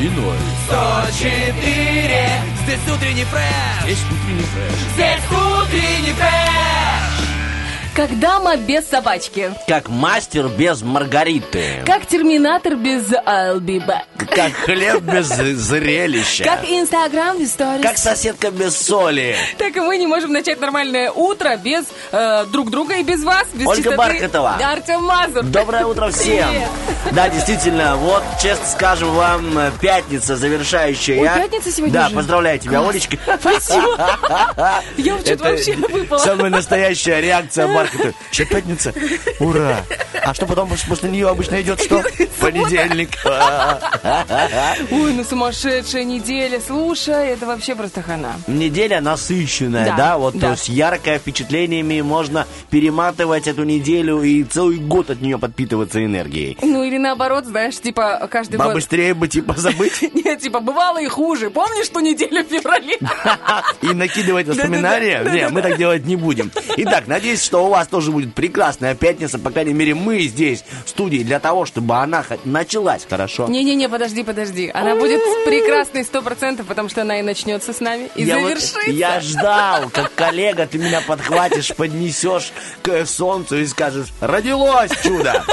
Иной. 104 Здесь утренний фреш Есть утренний фреш. Здесь утренний фреш Как дама без собачки. Как мастер без Маргариты. Как терминатор без back. Как хлеб без зрелища. Как Инстаграм без сторис. Как соседка без соли. Так и мы не можем начать нормальное утро без э, друг друга и без вас, без Ольга чистоты. Бархатова. Артем Мазур. Доброе утро всем! Привет. Да, действительно, вот, честно скажем вам, э, пятница завершающая. Ой, пятница сегодня Да, поздравляю тебя, Класс. Олечка. Спасибо. Я что-то вообще выпала. самая настоящая реакция Бархата. Че, пятница? Ура! А что потом пос- после нее обычно идет что? Понедельник. Ой, ну сумасшедшая неделя. Слушай, это вообще просто хана. Неделя насыщенная, Да, да, вот да. то есть яркая впечатлениями можно перематывать эту неделю и целый год от нее подпитываться энергией. Ну или наоборот, знаешь, типа каждый год... Побыстрее бы типа забыть Нет, типа бывало и хуже. Помнишь ту неделю в феврале? и накидывать воспоминания. Да-да-да. Не, мы так делать не будем. Итак, надеюсь, что у вас тоже будет прекрасная пятница. По крайней мере, мы здесь, в студии, для того, чтобы она началась хорошо. Не-не-не, подожди, подожди. Она будет прекрасной сто процентов, потому что она и начнется с нами, и Я вот- завершится. я ждал, как коллега, ты меня подхватишь, поднесешь к солнцу и скажешь, родилось чудо!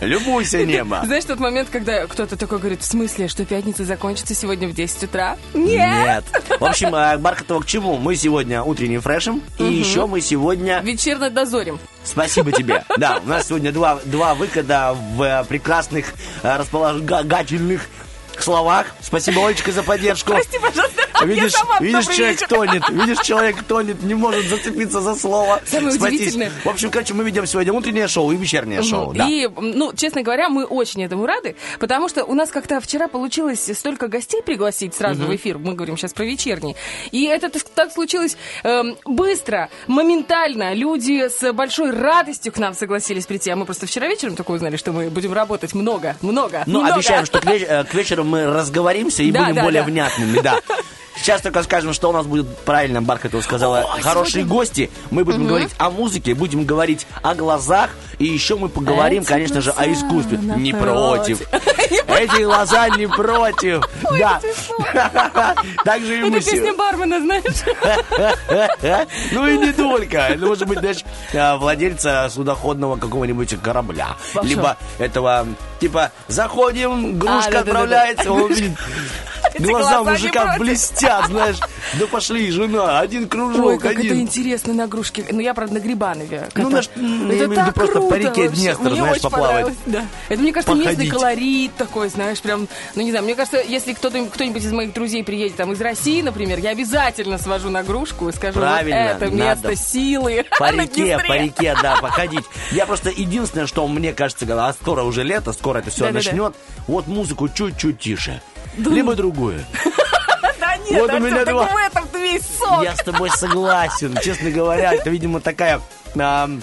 Любуйся небо! Знаешь тот момент, когда кто-то такой говорит, в смысле, что пятница закончится сегодня в 10 утра? Нет! Нет. В общем, э, Бархатова к чему? Мы сегодня утренним фрешем, и еще мы сегодня... Вечерно дозорим. Спасибо тебе. Да, у нас сегодня два, два выхода в э, прекрасных, э, располагательных словах. Спасибо, Олечка, за поддержку. Прости, пожалуйста, Видишь, сама видишь добрый человек тонет, видишь, человек тонет, не может зацепиться за слово. Самое Спастись. удивительное- В общем, короче, мы ведем сегодня утреннее шоу и вечернее шоу. да. И, ну, честно говоря, мы очень этому рады, потому что у нас как-то вчера получилось столько гостей пригласить сразу в эфир. Мы говорим сейчас про вечерний. И это так- случилось эм, быстро, моментально. Люди с большой радостью к нам согласились прийти. А мы просто вчера вечером только узнали, что мы будем работать много, много, Ну, много. обещаем, что к, веч- э, к вечеру мы разговоримся и Да, будем да, более да. внятными, да. Сейчас только скажем, что у нас будет, правильно Бархатова сказала, О, хорошие сегодня- гости. Мы будем говорить о музыке, будем говорить о глазах, и еще мы поговорим, Эти конечно же, о искусстве. Не против. Эти глаза не против. Да. Также и мы Это песня бармена, знаешь? Ну и не только. Это может быть, знаешь, а, владельца судоходного какого-нибудь корабля. Либо этого, типа, заходим, грушка А, да-да-да-да. отправляется, он видит, глаза мужика против. Блестят, знаешь. Да пошли, жена, один кружок, Ой, как это один. интересно на грушке. Ну, я, правда, на Грибанове. Ну, Это- на ш- я это виду так просто по круто реке вообще. Днестр, знаешь, поплавать. Да. Это, мне кажется, местный Походить. колорит такой, знаешь, прям, ну, не знаю, мне кажется, если кто-то, кто-нибудь из моих друзей приедет там из России, например, я обязательно свожу на грушку и скажу, Правильно, вот это надо. место силы По реке, по реке, да, походить. Я просто единственное, что мне кажется, а скоро уже лето, скоро это все Да-да-да. начнет. Вот музыку чуть-чуть тише. Либо другую. Нет, Вот у Артём, меня так два. в этом весь сок. Я с тобой согласен. Честно говоря, это, видимо, такая ам,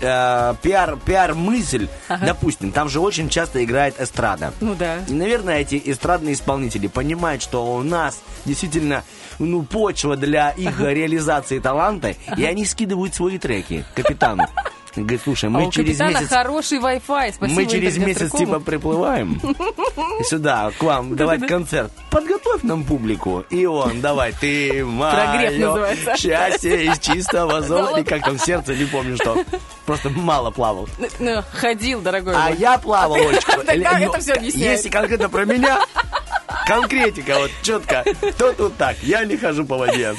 э, пиар, пиар-мысль. Допустим, там же очень часто играет эстрада. Ну да. И, наверное, эти эстрадные исполнители понимают, что у нас действительно ну, почва для их реализации таланта, и они скидывают свои треки капитану. Говорит, слушай, А мы у через месяц... хороший Wi-Fi, спасибо Мы через месяц типа приплываем сюда, к вам, давать концерт. Подготовь нам публику. И он, давай, ты мое счастье из чистого золота. И как там сердце, не помню что. Просто мало плавал. Ну, ходил, дорогой А я плавал, Олечка. Это ну, объясняет. Если конкретно про меня, конкретика вот четко, то тут так. Я не хожу по воде.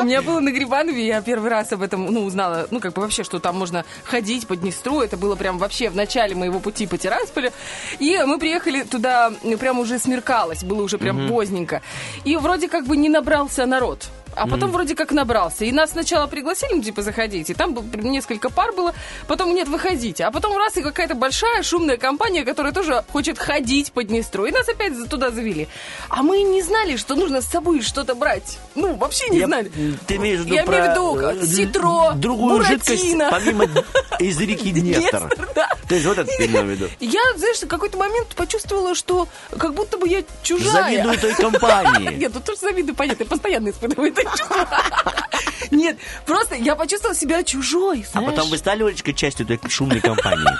У меня было на Грибанове, я первый раз об этом, ну, узнала, ну, как бы вообще, что там можно ходить по Днестру, это было прям вообще в начале моего пути по Тирасполю, и мы приехали туда, прям уже смеркалось, было уже прям поздненько, и вроде как бы не набрался народ, а потом вроде как набрался. И нас сначала пригласили, ну, типа, заходите. Там был, несколько пар было, потом нет, выходите. А потом раз и какая-то большая шумная компания, которая тоже хочет ходить по Днестру. И нас опять туда завели. А мы не знали, что нужно с собой что-то брать. Ну, вообще не Я- знали. Ты имеешь в виду Я про имею в виду э, ситро, другую жидкость, буратино. помимо из реки Днестр. Да. То есть вот это ты имел в виду. Я, знаешь, в какой-то момент почувствовала, что как будто бы я чужая. Завидую той компании. Нет, ну тоже завидую, понятно, я постоянно испытываю это. Нет, просто я почувствовала себя чужой, А знаешь. потом вы стали, Олечка, частью той шумной компании?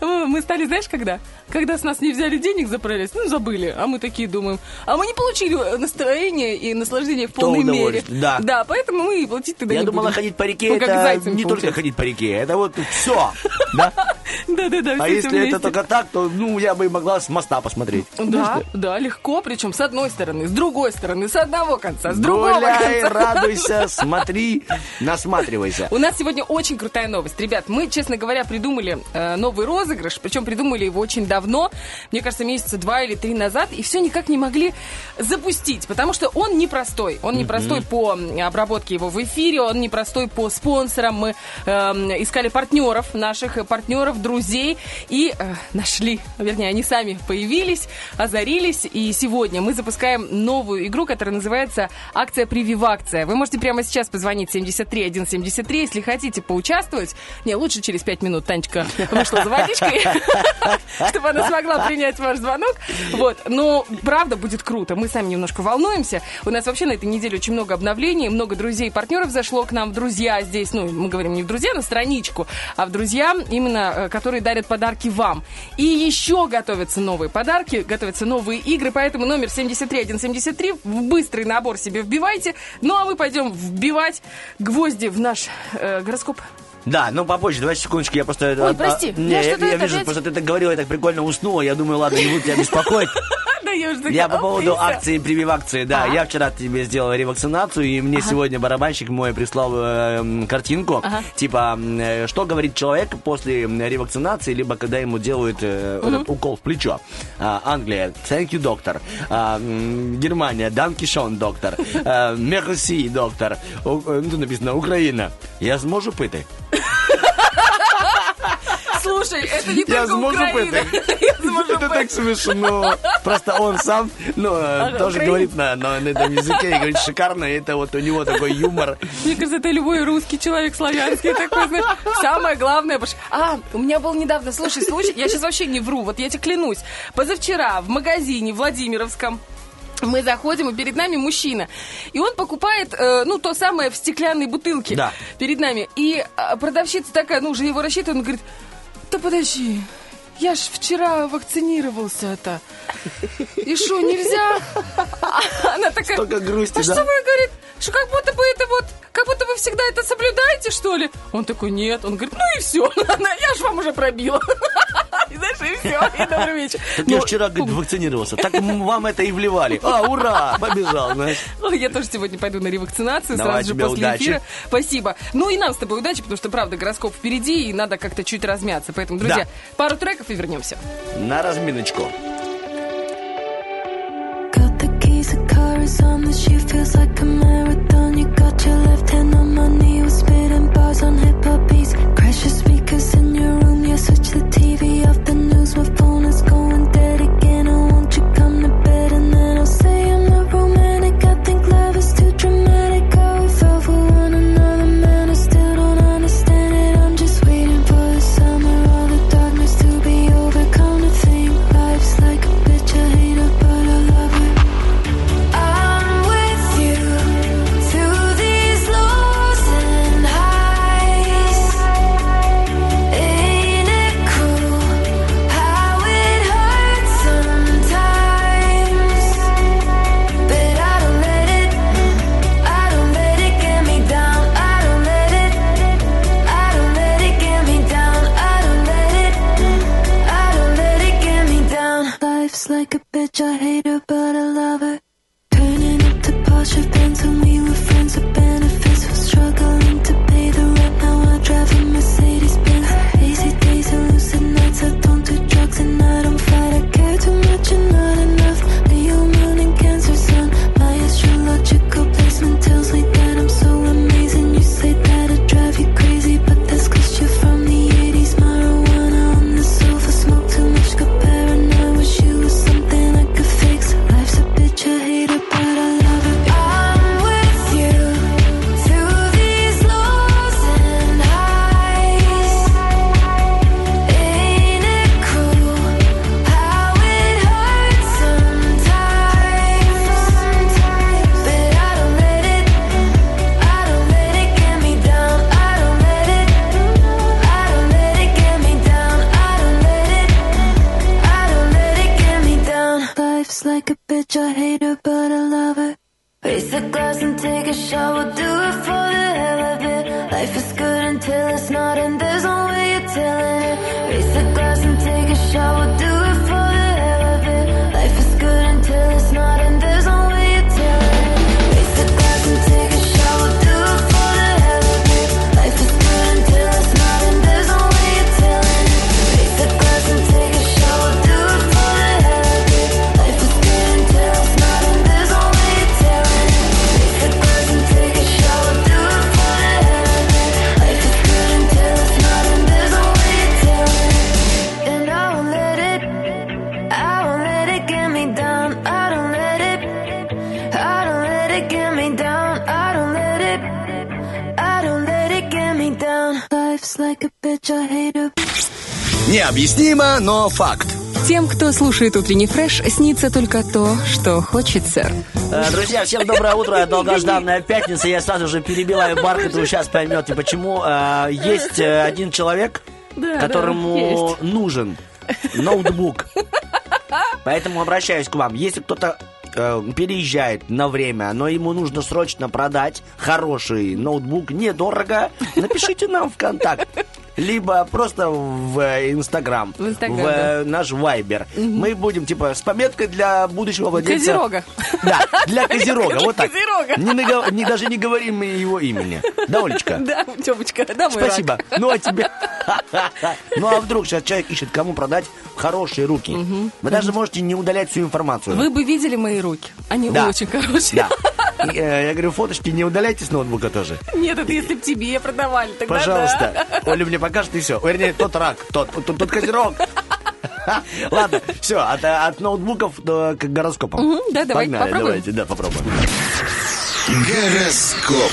Мы стали, знаешь, когда? Когда с нас не взяли денег за проезд, ну, забыли. А мы такие думаем, а мы не получили настроение и наслаждение в полной мере. да. Да, поэтому мы и платить тогда Я не думала, будем. ходить по реке Мы как это не только получается. ходить по реке, это вот все. Да? Да-да-да, А если вместе. это только так, то ну я бы могла с моста посмотреть. Да, да, легко, причем с одной стороны, с другой стороны, с одного конца, с другого Гуляй, конца. радуйся, смотри, насматривайся. У нас сегодня очень крутая новость. Ребят, мы, честно говоря, придумали э, новый розыгрыш, причем придумали его очень давно, мне кажется, месяца два или три назад, и все никак не могли запустить, потому что он непростой. Он непростой по обработке его в эфире, он непростой по спонсорам. Мы эм, искали партнеров, наших партнеров, друзей, и э, нашли, вернее, они сами появились, озарились, и сегодня мы запускаем новую игру, которая называется «Акция Прививакция». Вы можете прямо сейчас позвонить 73 173, если хотите поучаствовать. Не, лучше через 5 минут Танечка вышла за водичкой, чтобы она смогла принять ваш звонок. Вот. Но правда будет круто. Мы сами немножко волнуемся. У нас вообще на этой неделе очень много обновлений, много друзей и партнеров зашло к нам в друзья здесь. Ну, мы говорим не в друзья на страничку, а в друзья именно, э, которые дарят подарки вам. И еще готовятся новые подарки, готовятся новые игры, поэтому номер 73173 в быстрый набор себе вбивайте. Ну, а мы пойдем вбивать гвозди в наш э, гороскоп. Да, ну попозже, давай секундочку, я просто... Ой, прости, не, я я, я это вижу, опять- просто ты так говорила, я так прикольно уснула, я думаю, ладно, не буду тебя беспокоить. Да, я уже Я по поводу и всё. акции прививакции, да, я вчера тебе сделал ревакцинацию, и мне сегодня барабанщик мой прислал э, картинку, типа, э, что говорит человек после ревакцинации, либо когда ему делают э, укол в плечо. А, Англия, thank you, доктор. А, Германия, schön, доктор. А, merci, доктор. Тут написано, Украина. Я зможу пити? Слушай, это не Я только зможу Украина. Это так смешно. Просто он сам, ну, э, тоже говорит на, на, на этом языке, и говорит, шикарно, и это вот у него такой юмор. Мне кажется, это любой русский человек славянский такой, знаешь. Самое главное, А, у меня был недавно, слушай, случай, я сейчас вообще не вру, вот я тебе клянусь. Позавчера в магазине Владимировском мы заходим, и перед нами мужчина. И он покупает, э, ну, то самое в стеклянной бутылке Да. перед нами. И э, продавщица такая, ну, уже его рассчитывает, он говорит, да подожди, я ж вчера вакцинировался-то. И что, нельзя? А Она такая... Столько грусти, а что да? вы, говорит, что как будто бы это вот, как будто вы всегда это соблюдаете, что ли? Он такой, нет. Он говорит, ну и все, я ж вам уже пробила. И знаешь, и все, и добрый вечер. Так Ну, я вчера, говорит, вакцинировался. Так вам это и вливали. А, ура, побежал, знаешь. Я тоже сегодня пойду на ревакцинацию сразу же после эфира. Спасибо. Ну и нам с тобой удачи, потому что, правда, гороскоп впереди, и надо как-то чуть размяться. Поэтому, друзья, пару треков и вернемся. На разминочку. Switch the TV off the news. My phone is going dead again. Life's like a bitch, I hate her, but I love her. Turning up to posh events when we were friends with benefits. Was struggling to pay the rent. Now I drive a Mercedes such a hater, but a lover. Raise the glass and take a Необъяснимо, но факт. Тем, кто слушает утренний фреш, снится только то, что хочется. Э, Друзья, всем доброе утро. Долгожданная пятница. Я сразу же перебиваю Бархатову. Сейчас поймете, почему. Э, Есть э, один человек, Да, которому нужен ноутбук. Поэтому обращаюсь к вам. Если кто-то переезжает на время, но ему нужно срочно продать хороший ноутбук недорого, напишите нам в контакт. Либо просто в Инстаграм, В Инстаграм, э, наш Вайбер. Мы будем, типа, с пометкой для будущего владельца. Козерога. Да, для Козерога, вот так. Козерога. Не, даже не говорим мы его имени. Да, Олечка? Да, Тёмочка, да, мой Спасибо. Ну, а тебе... Ну, а вдруг сейчас человек ищет, кому продать в хорошие руки? Вы даже можете не удалять всю информацию. Вы бы видели мои руки. Они Да. очень хорошие. Да. Э, я говорю, фоточки не удаляйте с ноутбука тоже. Нет, это если бы тебе продавали, тогда Пожалуйста. Оля мне покажет и все. Вернее, тот рак, тот, тот, тот козерог. Ладно, все, от, от ноутбуков до, к гороскопам. Мгм, да, давай, Погнали, попробуем. давайте, да, попробуем. Гороскоп.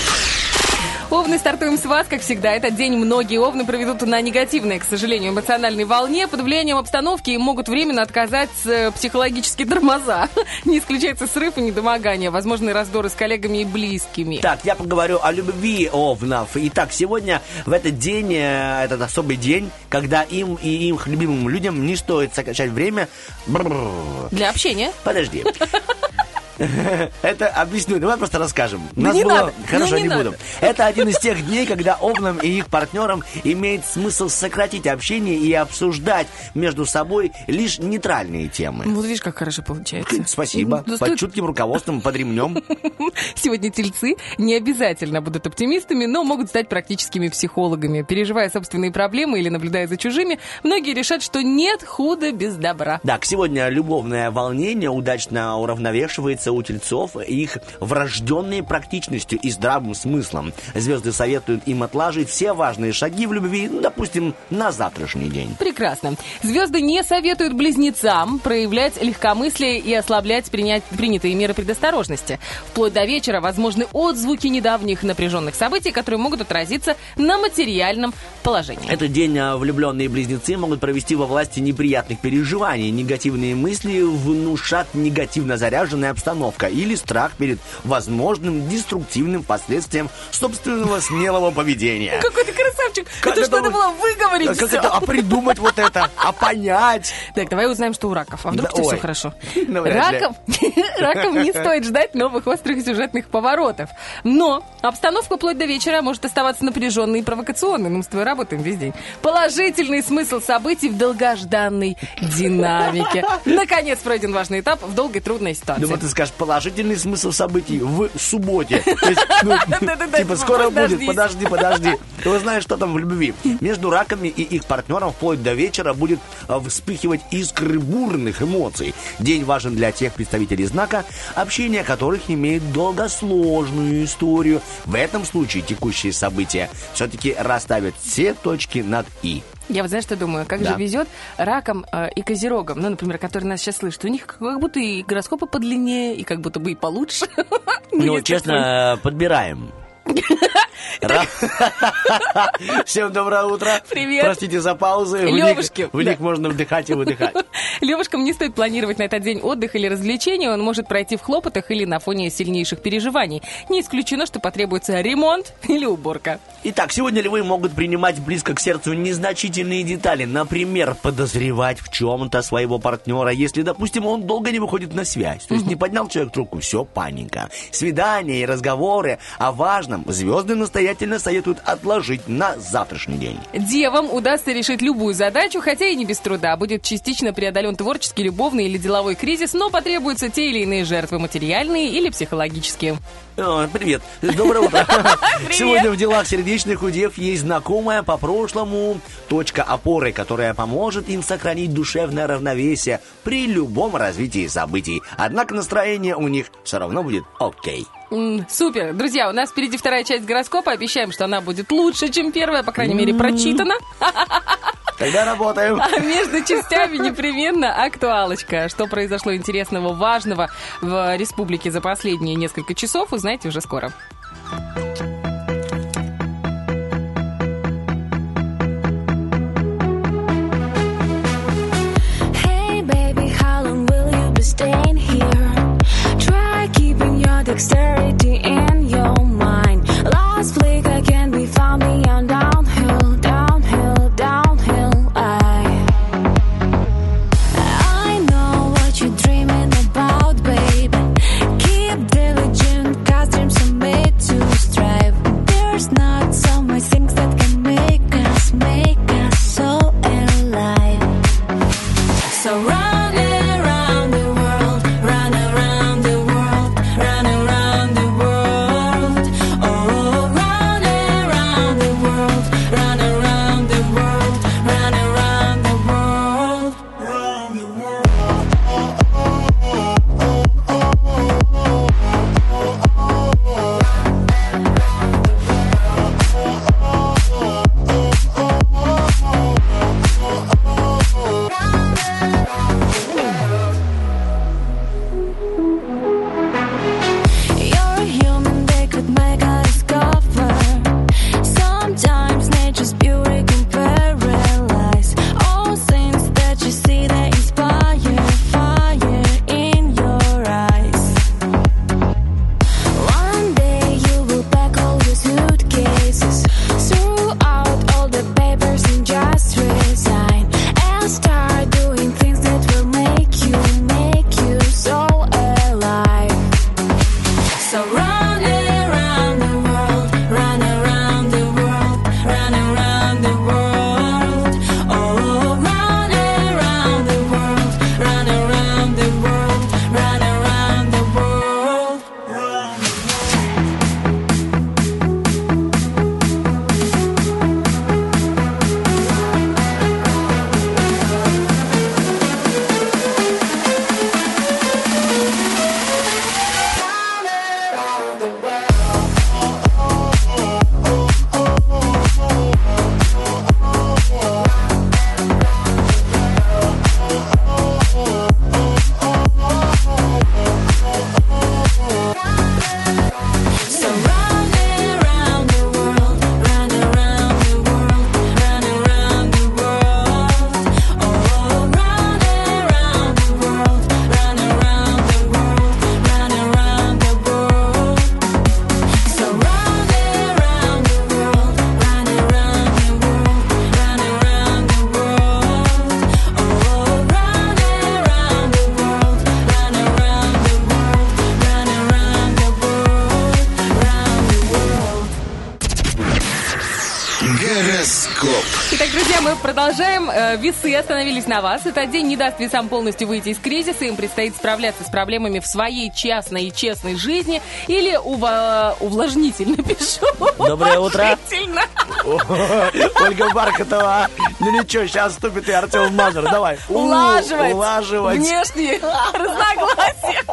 Овны, стартуем с вас, как всегда. Этот день многие овны проведут на негативной, к сожалению, эмоциональной волне. Под влиянием обстановки им могут временно отказать э, психологические тормоза. Не исключается срыв и недомогание, возможные раздоры с коллегами и близкими. Так, я поговорю о любви овнов. Итак, сегодня в этот день, э, этот особый день, когда им и их любимым людям не стоит сокращать время. Бррр. Для общения. Подожди. Это объясню, давай просто расскажем. У Да нас не было- надо, Хорошо, ну не не буду. Это один из тех дней, когда овнам и их партнерам имеет смысл сократить общение и обсуждать между собой лишь нейтральные темы. Вот видишь, как хорошо получается. Спасибо. Да Под стоит- чутким руководством, под ремнем. Сегодня тельцы не обязательно будут оптимистами, но могут стать практическими психологами. Переживая собственные проблемы или наблюдая за чужими, многие решат, что нет худа без добра. Так, сегодня любовное волнение удачно уравновешивается у тельцов их врожденной практичностью и здравым смыслом. Звезды советуют им отложить все важные шаги в любви, ну, допустим, на завтрашний день. Прекрасно. Звезды не советуют близнецам проявлять легкомыслие и ослаблять принять, принятые меры предосторожности. Вплоть до вечера возможны отзвуки недавних напряженных событий, которые могут отразиться на материальном положении. Этот день а, влюбленные близнецы могут провести во власти неприятных переживаний. Негативные мысли внушат негативно заряженная обстановка или страх перед возможным деструктивным последствием собственного смелого поведения. Какой ты красавчик! Как это это что надо было выговорить А как это? А придумать вот это? А понять? Так, давай узнаем, что у раков. А вдруг Да, у тебя все хорошо? Ну. Раков, раком не стоит ждать новых острых сюжетных поворотов. Но обстановка вплоть до вечера может оставаться напряженной и провокационной. Ну, мы с тобой работаем весь день. Положительный смысл событий в долгожданной динамике. Наконец пройден важный этап в долгой трудной ситуации. Думаю, ты скажешь положительный смысл событий в субботе. Ну, типа, скоро будет, подожди, подожди. Ты узнаешь, что там в любви. Между раками и их партнером вплоть до вечера будет а, вспыхивать искры бурных эмоций. День важен для тех представителей знака, общение которых имеет долгосложную историю. В этом случае текущие события все-таки расставят все точки над «и». Я вот знаешь, что думаю, как Да. же везет ракам э, и козерогам, ну, например, которые нас сейчас слышат, у них как будто и гороскопы подлиннее, и как будто бы и получше. Ну, честно, подбираем. Всем доброе утро. Привет. Простите за паузы. Лёвушки, В них можно вдыхать и выдыхать. Левушкам не стоит планировать на этот день отдых или развлечения, он может пройти в хлопотах или на фоне сильнейших переживаний. Не исключено, что потребуется ремонт или уборка. Итак, сегодня львы могут принимать близко к сердцу незначительные детали. Например, подозревать в чем-то своего партнера, если, допустим, он долго не выходит на связь. То есть не поднял человек трубку, все, паника. Свидания и разговоры о важном звезды настоятельно советуют отложить на завтрашний день. Девам удастся решить любую задачу, хотя и не без труда. Будет частично преодолен творческий, любовный или деловой кризис, но потребуются те или иные жертвы, материальные или психологические. О, привет. Доброе утро. Сегодня в делах сердечных у дев есть знакомая по прошлому точка опоры, которая поможет им сохранить душевное равновесие при любом развитии событий. Однако настроение у них все равно будет окей. Супер. Друзья, у нас впереди вторая часть гороскопа. Обещаем, что она будет лучше, чем первая, по крайней мере, прочитана. Тогда работаем. А между частями непременно актуалочка. Что произошло интересного, важного в республике за последние несколько часов, узнаете уже скоро. Dexterity in your mind. Last flick остановились на вас. Этот день не даст весам полностью выйти из кризиса. Им предстоит справляться с проблемами в своей частной и честной жизни. Или ува- увлажнительно пишу. Доброе утро. Ольга Бархатова. Ну ничего, сейчас вступит и Артем Мазур. Давай. Улаживать. Улаживать. Внешние разногласия.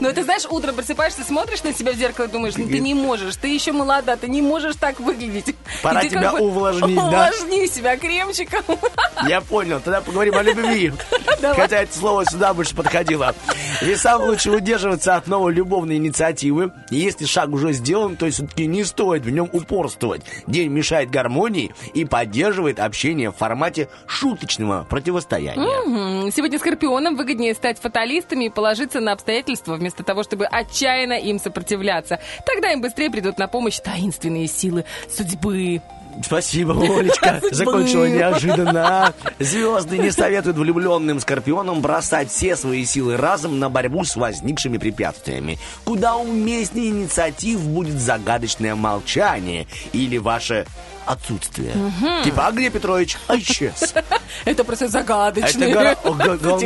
Но ты знаешь, утром просыпаешься, смотришь на себя в зеркало и думаешь, ну ты не можешь, ты еще молода, ты не можешь так выглядеть. Пора тебя увлажнить, да? Увлажни себя кремчиком. Я понял, тогда поговорим о любви. Давай. Хотя это слово сюда больше подходило. Весам лучше удерживаться от новой любовной инициативы. И если шаг уже сделан, то все-таки не стоит в нем упорствовать. День мешает гармонии и поддерживает общение в формате шуточного противостояния. Мгм. Сегодня скорпионам выгоднее стать фаталистами и положиться на обстоятельства, вместо того, чтобы отчаянно им сопротивляться. Тогда им быстрее придут на помощь таинственные силы судьбы. Спасибо, Олечка. Закончила неожиданно. Звезды не советуют влюбленным скорпионам бросать все свои силы разом на борьбу с возникшими препятствиями. Куда уместнее инициатив будет загадочное молчание или ваше отсутствие. Типа, а где Петрович? Исчез. Это просто загадочно. Это он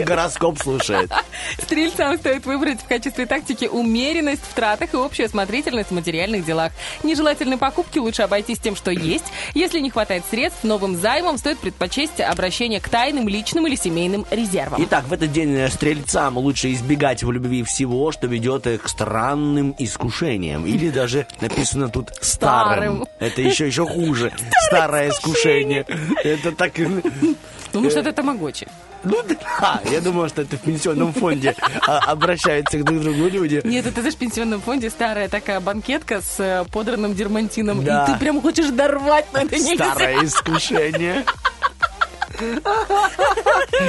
гороскоп слушает. Стрельцам стоит выбрать в качестве тактики умеренность в тратах и общую осмотрительность в материальных делах. Нежелательные покупки лучше обойтись тем, что есть. Если не хватает средств, новым займом стоит предпочесть обращение к тайным, личным или семейным резервам. Итак, в этот день э, стрельцам лучше избегать в любви всего, что ведет их к странным искушениям. Или даже написано тут старым. Старым. Это еще еще хуже. Старое искушение. Это так... Ну, может, это тамагочи. Ну да, я думаю, что это в пенсионном фонде а, обращаются друг к другу люди. Нет, это знаешь, в пенсионном фонде старая такая банкетка с э, подранным дермантином. Да. И ты прям хочешь дорвать, но это нельзя. Старое искушение.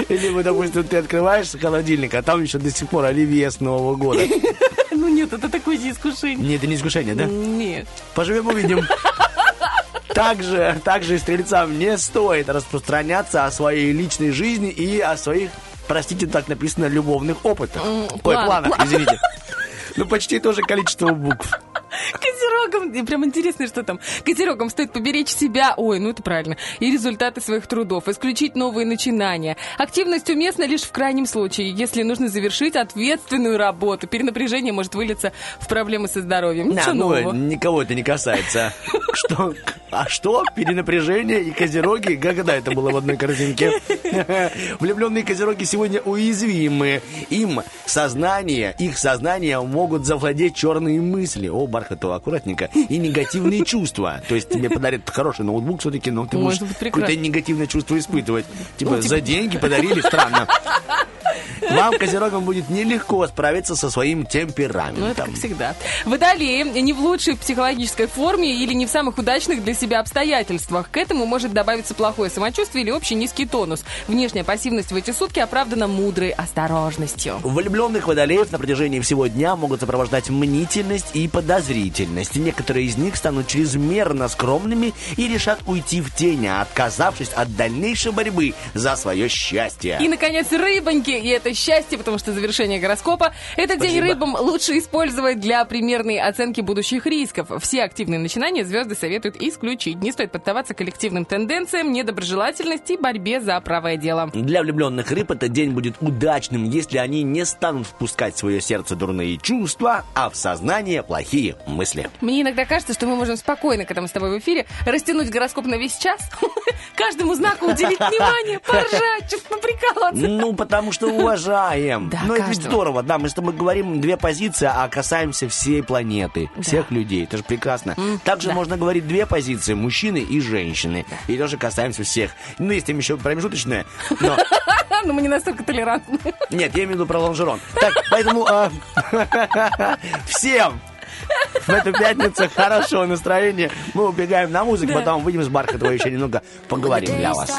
Или, вот, допустим, ты открываешь холодильник, а там еще до сих пор оливье с Нового года. Ну нет, это такое же искушение. Нет, это не искушение, да? Нет. Поживем увидим. Также, также и стрельцам не стоит распространяться о своей личной жизни и о своих, простите, так написано, любовных опытах. Ой, план- планах, извините. Ну, почти то же количество букв. Козерогам, и прям интересно, что там. Козерогам стоит поберечь себя, ой, ну это правильно, и результаты своих трудов, исключить новые начинания. Активность уместна лишь в крайнем случае, если нужно завершить ответственную работу. Перенапряжение может вылиться в проблемы со здоровьем. Ничего Да, ну, нового. никого это не касается. Что? А что? Перенапряжение и козероги? Когда это было в одной картинке? Влюбленные козероги сегодня уязвимы. Им сознание, их сознание могут завладеть черные мысли. О, Бархатова, аккуратненько. И негативные чувства. То есть тебе подарят хороший ноутбук все-таки, но ты прекрасно. какое-то негативное чувство испытывать. Типа, за деньги подарили, странно. Вам, козерогам, будет нелегко справиться со своим темпераментом. Ну, это как всегда. Водолеи не в лучшей психологической форме или не в самых удачных для себя обстоятельствах. К этому может добавиться плохое самочувствие или общий низкий тонус. Внешняя пассивность в эти сутки оправдана мудрой осторожностью. Влюбленных водолеев на протяжении всего дня могут сопровождать мнительность и подозрительность. Некоторые из них станут чрезмерно скромными и решат уйти в тень, отказавшись от дальнейшей борьбы за свое счастье. И, наконец, рыбоньки. И это счастье, потому что завершение гороскопа. Этот день Спасибо. рыбам лучше использовать для примерной оценки будущих рисков. Все активные начинания звезды советуют исключить. Не стоит поддаваться коллективным тенденциям, недоброжелательности и борьбе за правое дело. Для влюбленных рыб этот день будет удачным, если они не станут впускать в свое сердце дурные чувства, а в сознание плохие мысли. Мне иногда кажется, что мы можем спокойно, когда мы с тобой в эфире, растянуть гороскоп на весь час, каждому знаку уделить внимание, поржать, что-то поприкалываться. Ну, потому что уважаем. Да, Ну, это ведь каждого. здорово. Да, мы с тобой говорим две позиции, а касаемся всей планеты, всех людей. Это же прекрасно. Также да. можно говорить две позиции, мужчины и женщины. И тоже касаемся всех. Ну, есть там еще промежуточное, но... Но мы не настолько толерантны. Нет, я имею в виду про лонжерон. Так, поэтому а, всем в эту пятницу хорошего настроения. Мы убегаем на музыку, потом выйдем с Бархатова еще немного поговорим для вас.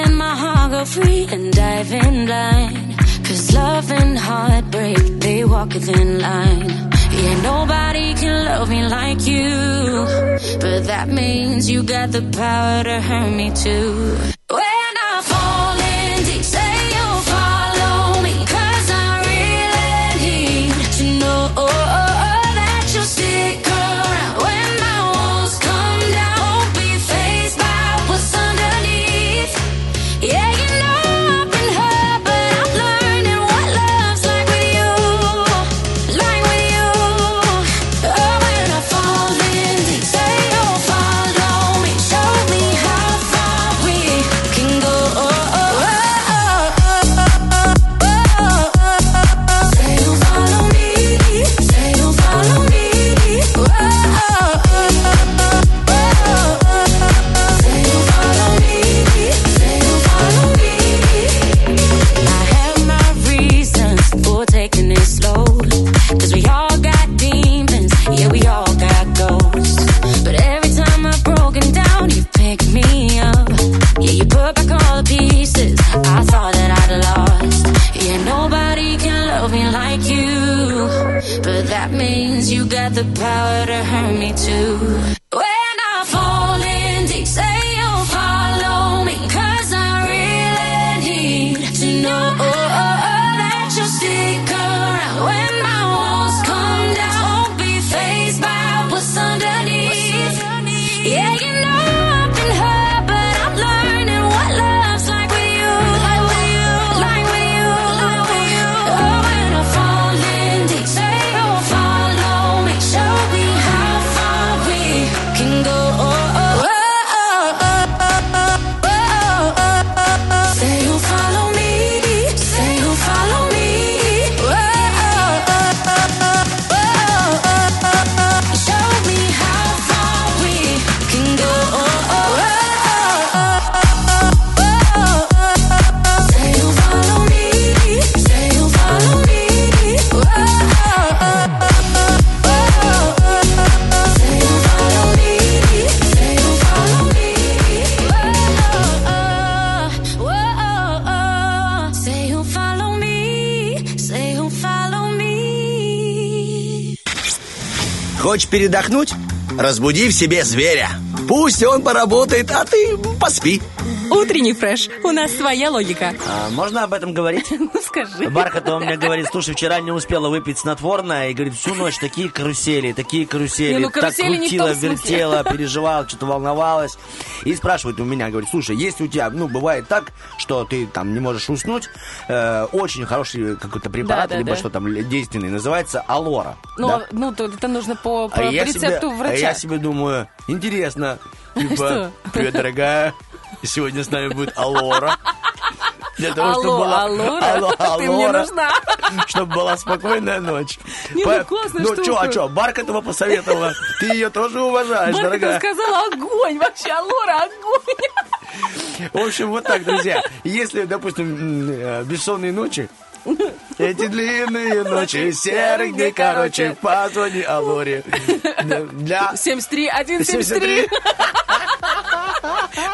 By my heart go free and dive in blind. Cause love and heartbreak, they walk within line. Yeah, nobody can love me like you. But that means you got the power to hurt me too. Передохнуть? Разбуди в себе зверя. Пусть он поработает, а ты поспи. Утренний фреш. У нас своя логика. А, можно об этом говорить? Ну скажи. Бархатова мне говорит, слушай, вчера не успела выпить снотворное, и говорит, всю ночь такие карусели, такие карусели, Не, ну, так карусели не в крутила, вертела, переживала, что-то волновалась. И спрашивает у меня, говорит, слушай, если у тебя, ну, бывает так, что ты там не можешь уснуть, э, очень хороший какой-то препарат, Да, да, либо да. что там действенный, называется алора. Ну, да? ну, то это нужно по, по А я рецепту себе, а врача. я себе думаю, интересно, типа, привет, дорогая, сегодня с нами будет Алора. Для того, чтобы Алло, была... Аллора, Алло, ты мне нужна. Чтобы была спокойная ночь. Не, ну, классная Ну, что, а что, Баркатова посоветовала. Ты ее тоже уважаешь, дорогая. сказала огонь, вообще, Алора, огонь. В общем, вот так, друзья. Если, допустим, э, бессонные ночи, эти длинные ночи, серых дней, короче, позвони Алоре. Для 73 173.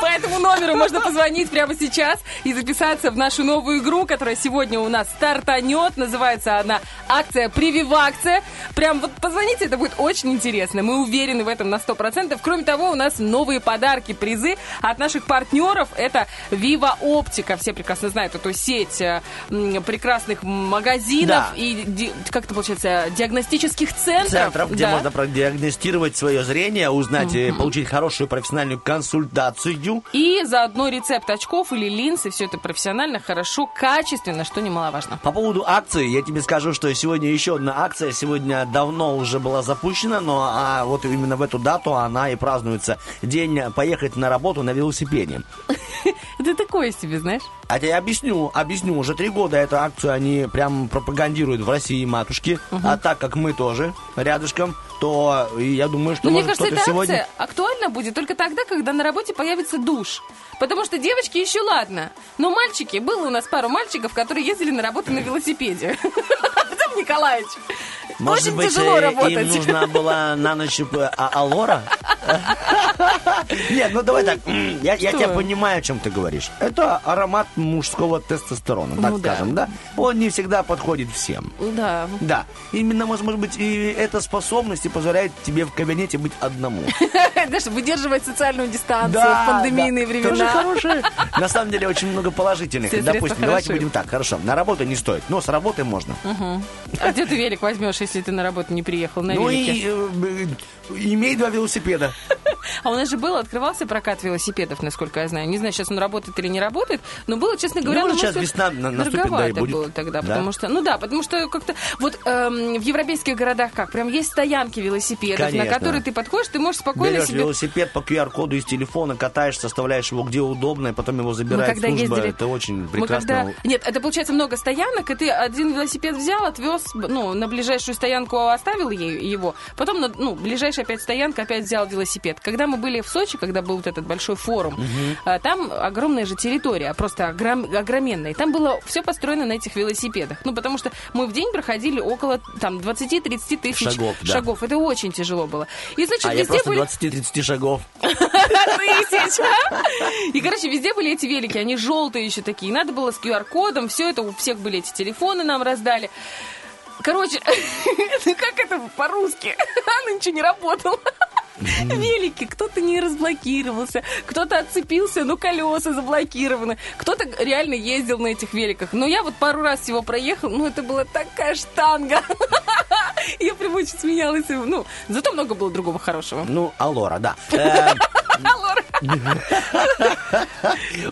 По этому номеру можно позвонить прямо сейчас и записаться в нашу новую игру, которая сегодня у нас стартанет. Называется она акция «Прививакция». Прям вот позвоните, это будет очень интересно. Мы уверены в этом на 100%. Кроме того, у нас новые подарки, призы от наших партнеров. Это Viva Оптика. Все прекрасно знают эту сеть э, прекрасных магазинов Да. и, как это получается, диагностических центров. центров, где Да. можно продиагностировать свое зрение, узнать, и получить хорошую профессиональную консультацию. И заодно рецепт очков или линз, и все это профессионально, хорошо, качественно, что немаловажно. По поводу акции, я тебе скажу, что сегодня еще одна акция, сегодня давно уже была запущена, но а, вот именно в эту дату она и празднуется. День поехать на работу на велосипеде. Это такое себе, знаешь? А я объясню, объясню. Уже три года эту акцию они прям пропагандируют в России матушки. А так как мы тоже рядышком, то я думаю, что мне может кажется, кто-то эта сегодня... акция актуальна будет только тогда, когда на работе появится душ. Потому что девочки еще ладно. Но мальчики, было у нас пару мальчиков, которые ездили на работу на велосипеде. Николаевич, Может очень быть, тяжело э, работать. им нужна была на ночь э, а- Алора? Нет, ну давай так. Я я тебя понимаю, о чем ты говоришь. Это аромат мужского тестостерона, так Ну да. скажем, да? Он не всегда подходит всем. Да. Да, именно, может быть, и эта способность и позволяет тебе в кабинете быть одному. Знаешь, выдерживать социальную дистанцию в пандемийные да, времена. Тоже хорошее. На самом деле очень много положительных. Все Допустим, давайте хороши. будем так, хорошо. На работу не стоит, но с работы можно. А где ты велик возьмешь, если ты на работу не приехал на Ну велике? и э, имей два велосипеда. А у нас же был, открывался прокат велосипедов, насколько я знаю. Не знаю, сейчас он работает или не работает, но было, честно говоря, Ну, на вот мой сейчас весна на- наступит, да, и будет. было тогда, Да? потому что, ну да, потому что как-то вот эм, в европейских городах как, прям есть стоянки велосипедов, на Конечно. которые ты подходишь, ты можешь спокойно Берешь себе... велосипед по QR-коду из телефона, катаешься, оставляешь его где удобно, и потом его Мы забирает когда служба. ездили, Это очень мы прекрасно. когда... Нет, это получается много стоянок, и ты один велосипед взял, отвез, ну, на ближайшую стоянку оставил его, потом на ну, ближайшая опять стоянка опять взял велосипед. Когда мы были в Сочи, когда был вот этот большой форум, а, там огромная же территория, просто огром- огроменная. Там было все построено на этих велосипедах. Ну, потому что мы в день проходили около там 20-30 тысяч Шагов, да. шагов. Это очень тяжело было. И, значит, А я везде просто были... 20-30 шагов. тысяч. И, короче, везде были эти велики, они желтые еще такие. Надо было с QR-кодом, все это, у всех были эти телефоны, нам раздали. Короче, как это по-русски? Оно ничего не работало. Велики, кто-то не разблокировался, кто-то отцепился, ну колеса заблокированы, кто-то реально ездил на этих великах. Но я вот пару раз всего проехал, ну это была такая штанга. Я прям очень смеялась. Ну, зато много было другого хорошего. Ну, Алора, да. Э, Лора.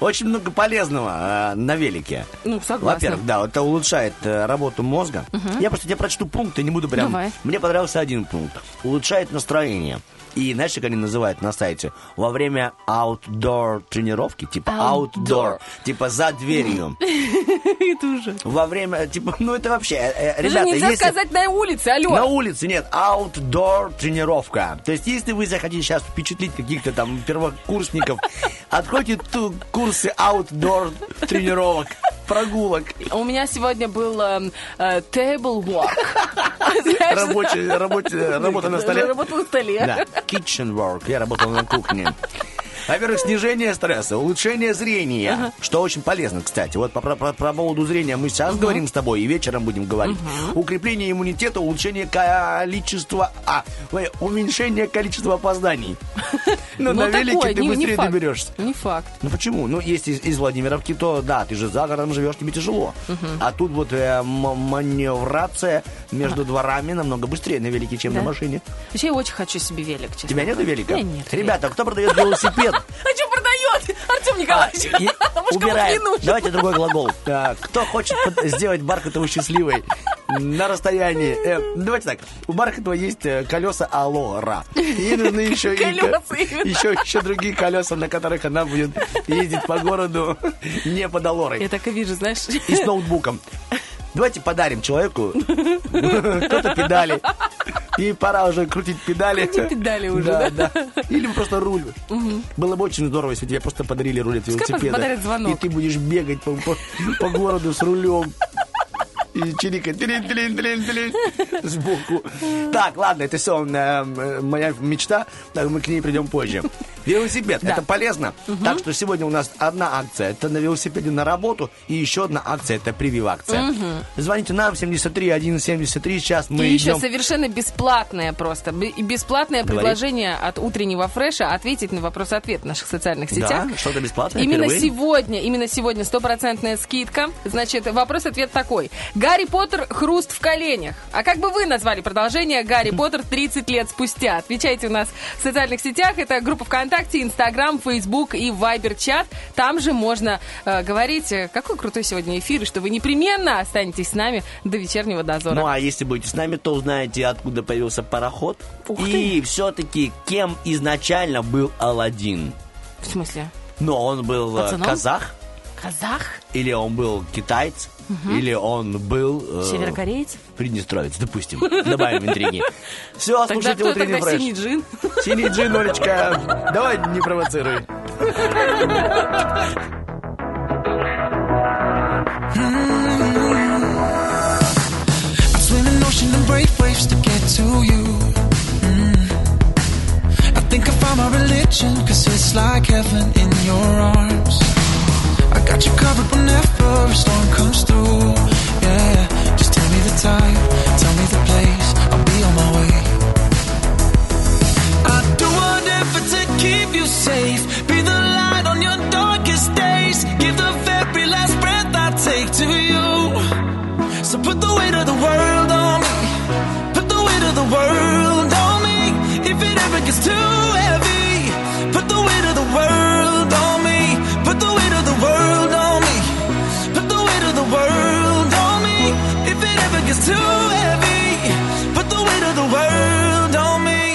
Очень много полезного э, на велике. Ну, согласна. Во-первых, да, это улучшает э, работу мозга. Я просто тебе прочту пункты, не буду прям... Давай. Мне понравился один пункт. Улучшает настроение. И знаешь, как они называют на сайте? Во время outdoor тренировки, типа outdoor, Outdoor. типа за дверью. Это уже. Во время, типа, ну это вообще, э, э, Даже ребята, нельзя если... сказать на улице, алло. На улице нет, outdoor тренировка. То есть, если вы захотите сейчас впечатлить каких-то там первокурсников, откройте курсы outdoor тренировок, прогулок, У меня сегодня был эм, э, table walk. Рабочий, работа на столе. Работа на столе. Kitchen work. Я работал на кухне. Во-первых, снижение стресса, улучшение зрения, что очень полезно, кстати. Вот по, про- про поводу зрения мы сейчас говорим с тобой и вечером будем говорить. Укрепление иммунитета, улучшение количества... А, ой, уменьшение количества опозданий. Ну, Ну, на велике ты быстрее доберешься. Не факт. Ну почему? Ну, если из, Владимировки, то да, ты же за городом живешь, тебе тяжело. А тут вот э, маневрация между дворами намного быстрее на велике, чем на машине. Вообще, я очень хочу себе велик, честно. Тебя нет велика? Нет Ребята, кто продает велосипед? А что продает? Артем Николаевич. И- кому-то Убираем. не нужен. Давайте другой глагол. А, Кто хочет сделать Бархатову счастливой на расстоянии? Э, Давайте так. У Бархатова есть э, колеса Алора. Ей нужны еще и ко- Колеса еще, еще другие колеса, на которых она будет ездить по городу не под Алорой. Я так и вижу, знаешь. И с ноутбуком. Давайте подарим человеку кто-то педали. И пора уже крутить педали. Крути педали уже, Да, да? Или просто руль. Было бы очень здорово, если тебе просто подарили руль от велосипеда. И ты будешь бегать по, по- по городу с рулем. И чирикать тилин, тилин, тилин, тилин, сбоку. Так, ладно, это все моя мечта, мы к ней придем позже. Велосипед, Да. это полезно. Так что сегодня у нас одна акция, это на велосипеде на работу, и еще одна акция, это привив-акция. Звоните нам, 73 173, сейчас мы И еще идем... совершенно бесплатное просто, и бесплатное Говори. предложение от утреннего фреша ответить на вопрос-ответ в наших социальных сетях. Да, что-то бесплатное Именно впервые? сегодня, именно сегодня стопроцентная скидка. Значит, вопрос-ответ такой. Гарри Поттер хруст в коленях. А как бы вы назвали продолжение Гарри Поттер 30 лет спустя? Отвечайте у нас в социальных сетях. Это группа ВКонтакте, Инстаграм, Фейсбук и Вайбер-чат. Там же можно э, говорить, э, какой крутой сегодня эфир, и что вы непременно останетесь с нами до вечернего дозора. Ну а если будете с нами, то узнаете, откуда появился пароход. Ух и все-таки кем изначально был Алладин. В смысле? Но он был э, Пацаном? казах, Казах? или он был китаец, или он был... э, Северокореец? Приднестровец, допустим. Добавим интриги. Все, Тогда слушайте кто утренний тогда фреш. синий джин? Синий джин, Олечка. Давай не провоцируй. Mm. I think I found my religion, cause it's like heaven in your arms. I got you covered whenever a storm comes through. Yeah, just tell me the time, tell me the place, I'll be on my way. I'd do whatever to keep you safe. Be the light on your darkest days. Give the very last breath I take to you. So put the weight of the world on me. Put the weight of the world on me. If it ever gets too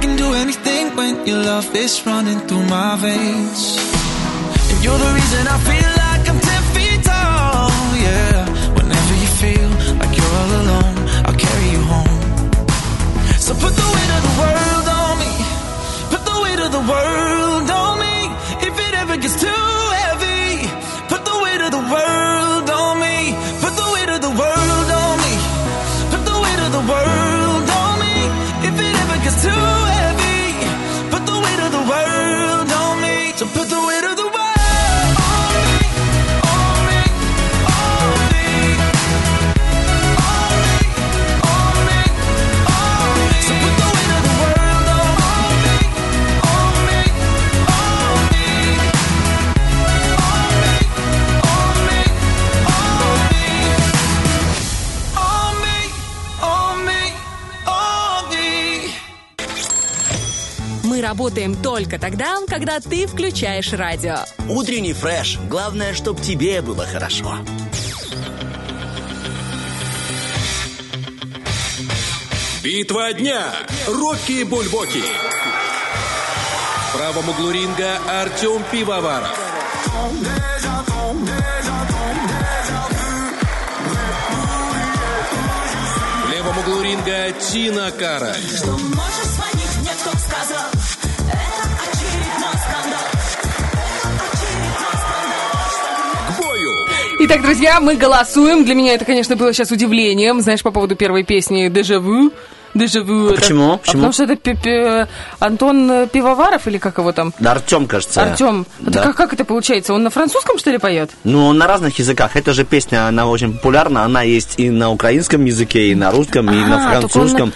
can do anything when your love is running through my veins. And you're the reason I feel like I'm ten feet tall. Yeah. Whenever you feel like you're all alone, I'll carry you home. So put the weight of the world on me. Put the weight of the world on me. If it ever gets too только тогда, когда ты включаешь радио. Утренний фреш. Главное, чтобы тебе было хорошо. Битва дня. Рокки Бульбоки. В правом углу ринга Артем Пивоваров. В левом углу ринга Тина Кароль. К Итак, друзья, мы голосуем. Для меня это, конечно, было сейчас удивлением. Знаешь, по поводу первой песни «Дежавю». Дежавю. это- почему? А Почему? потому что это пи- пи- Антон э, Пивоваров или как его там? Да, Артем, кажется. Артем. Да. как, как это получается? Он на французском, что ли, поет? Ну, на разных языках. Эта же песня, она очень популярна. Она есть и на украинском языке, и на русском, и на А, только он на- французском.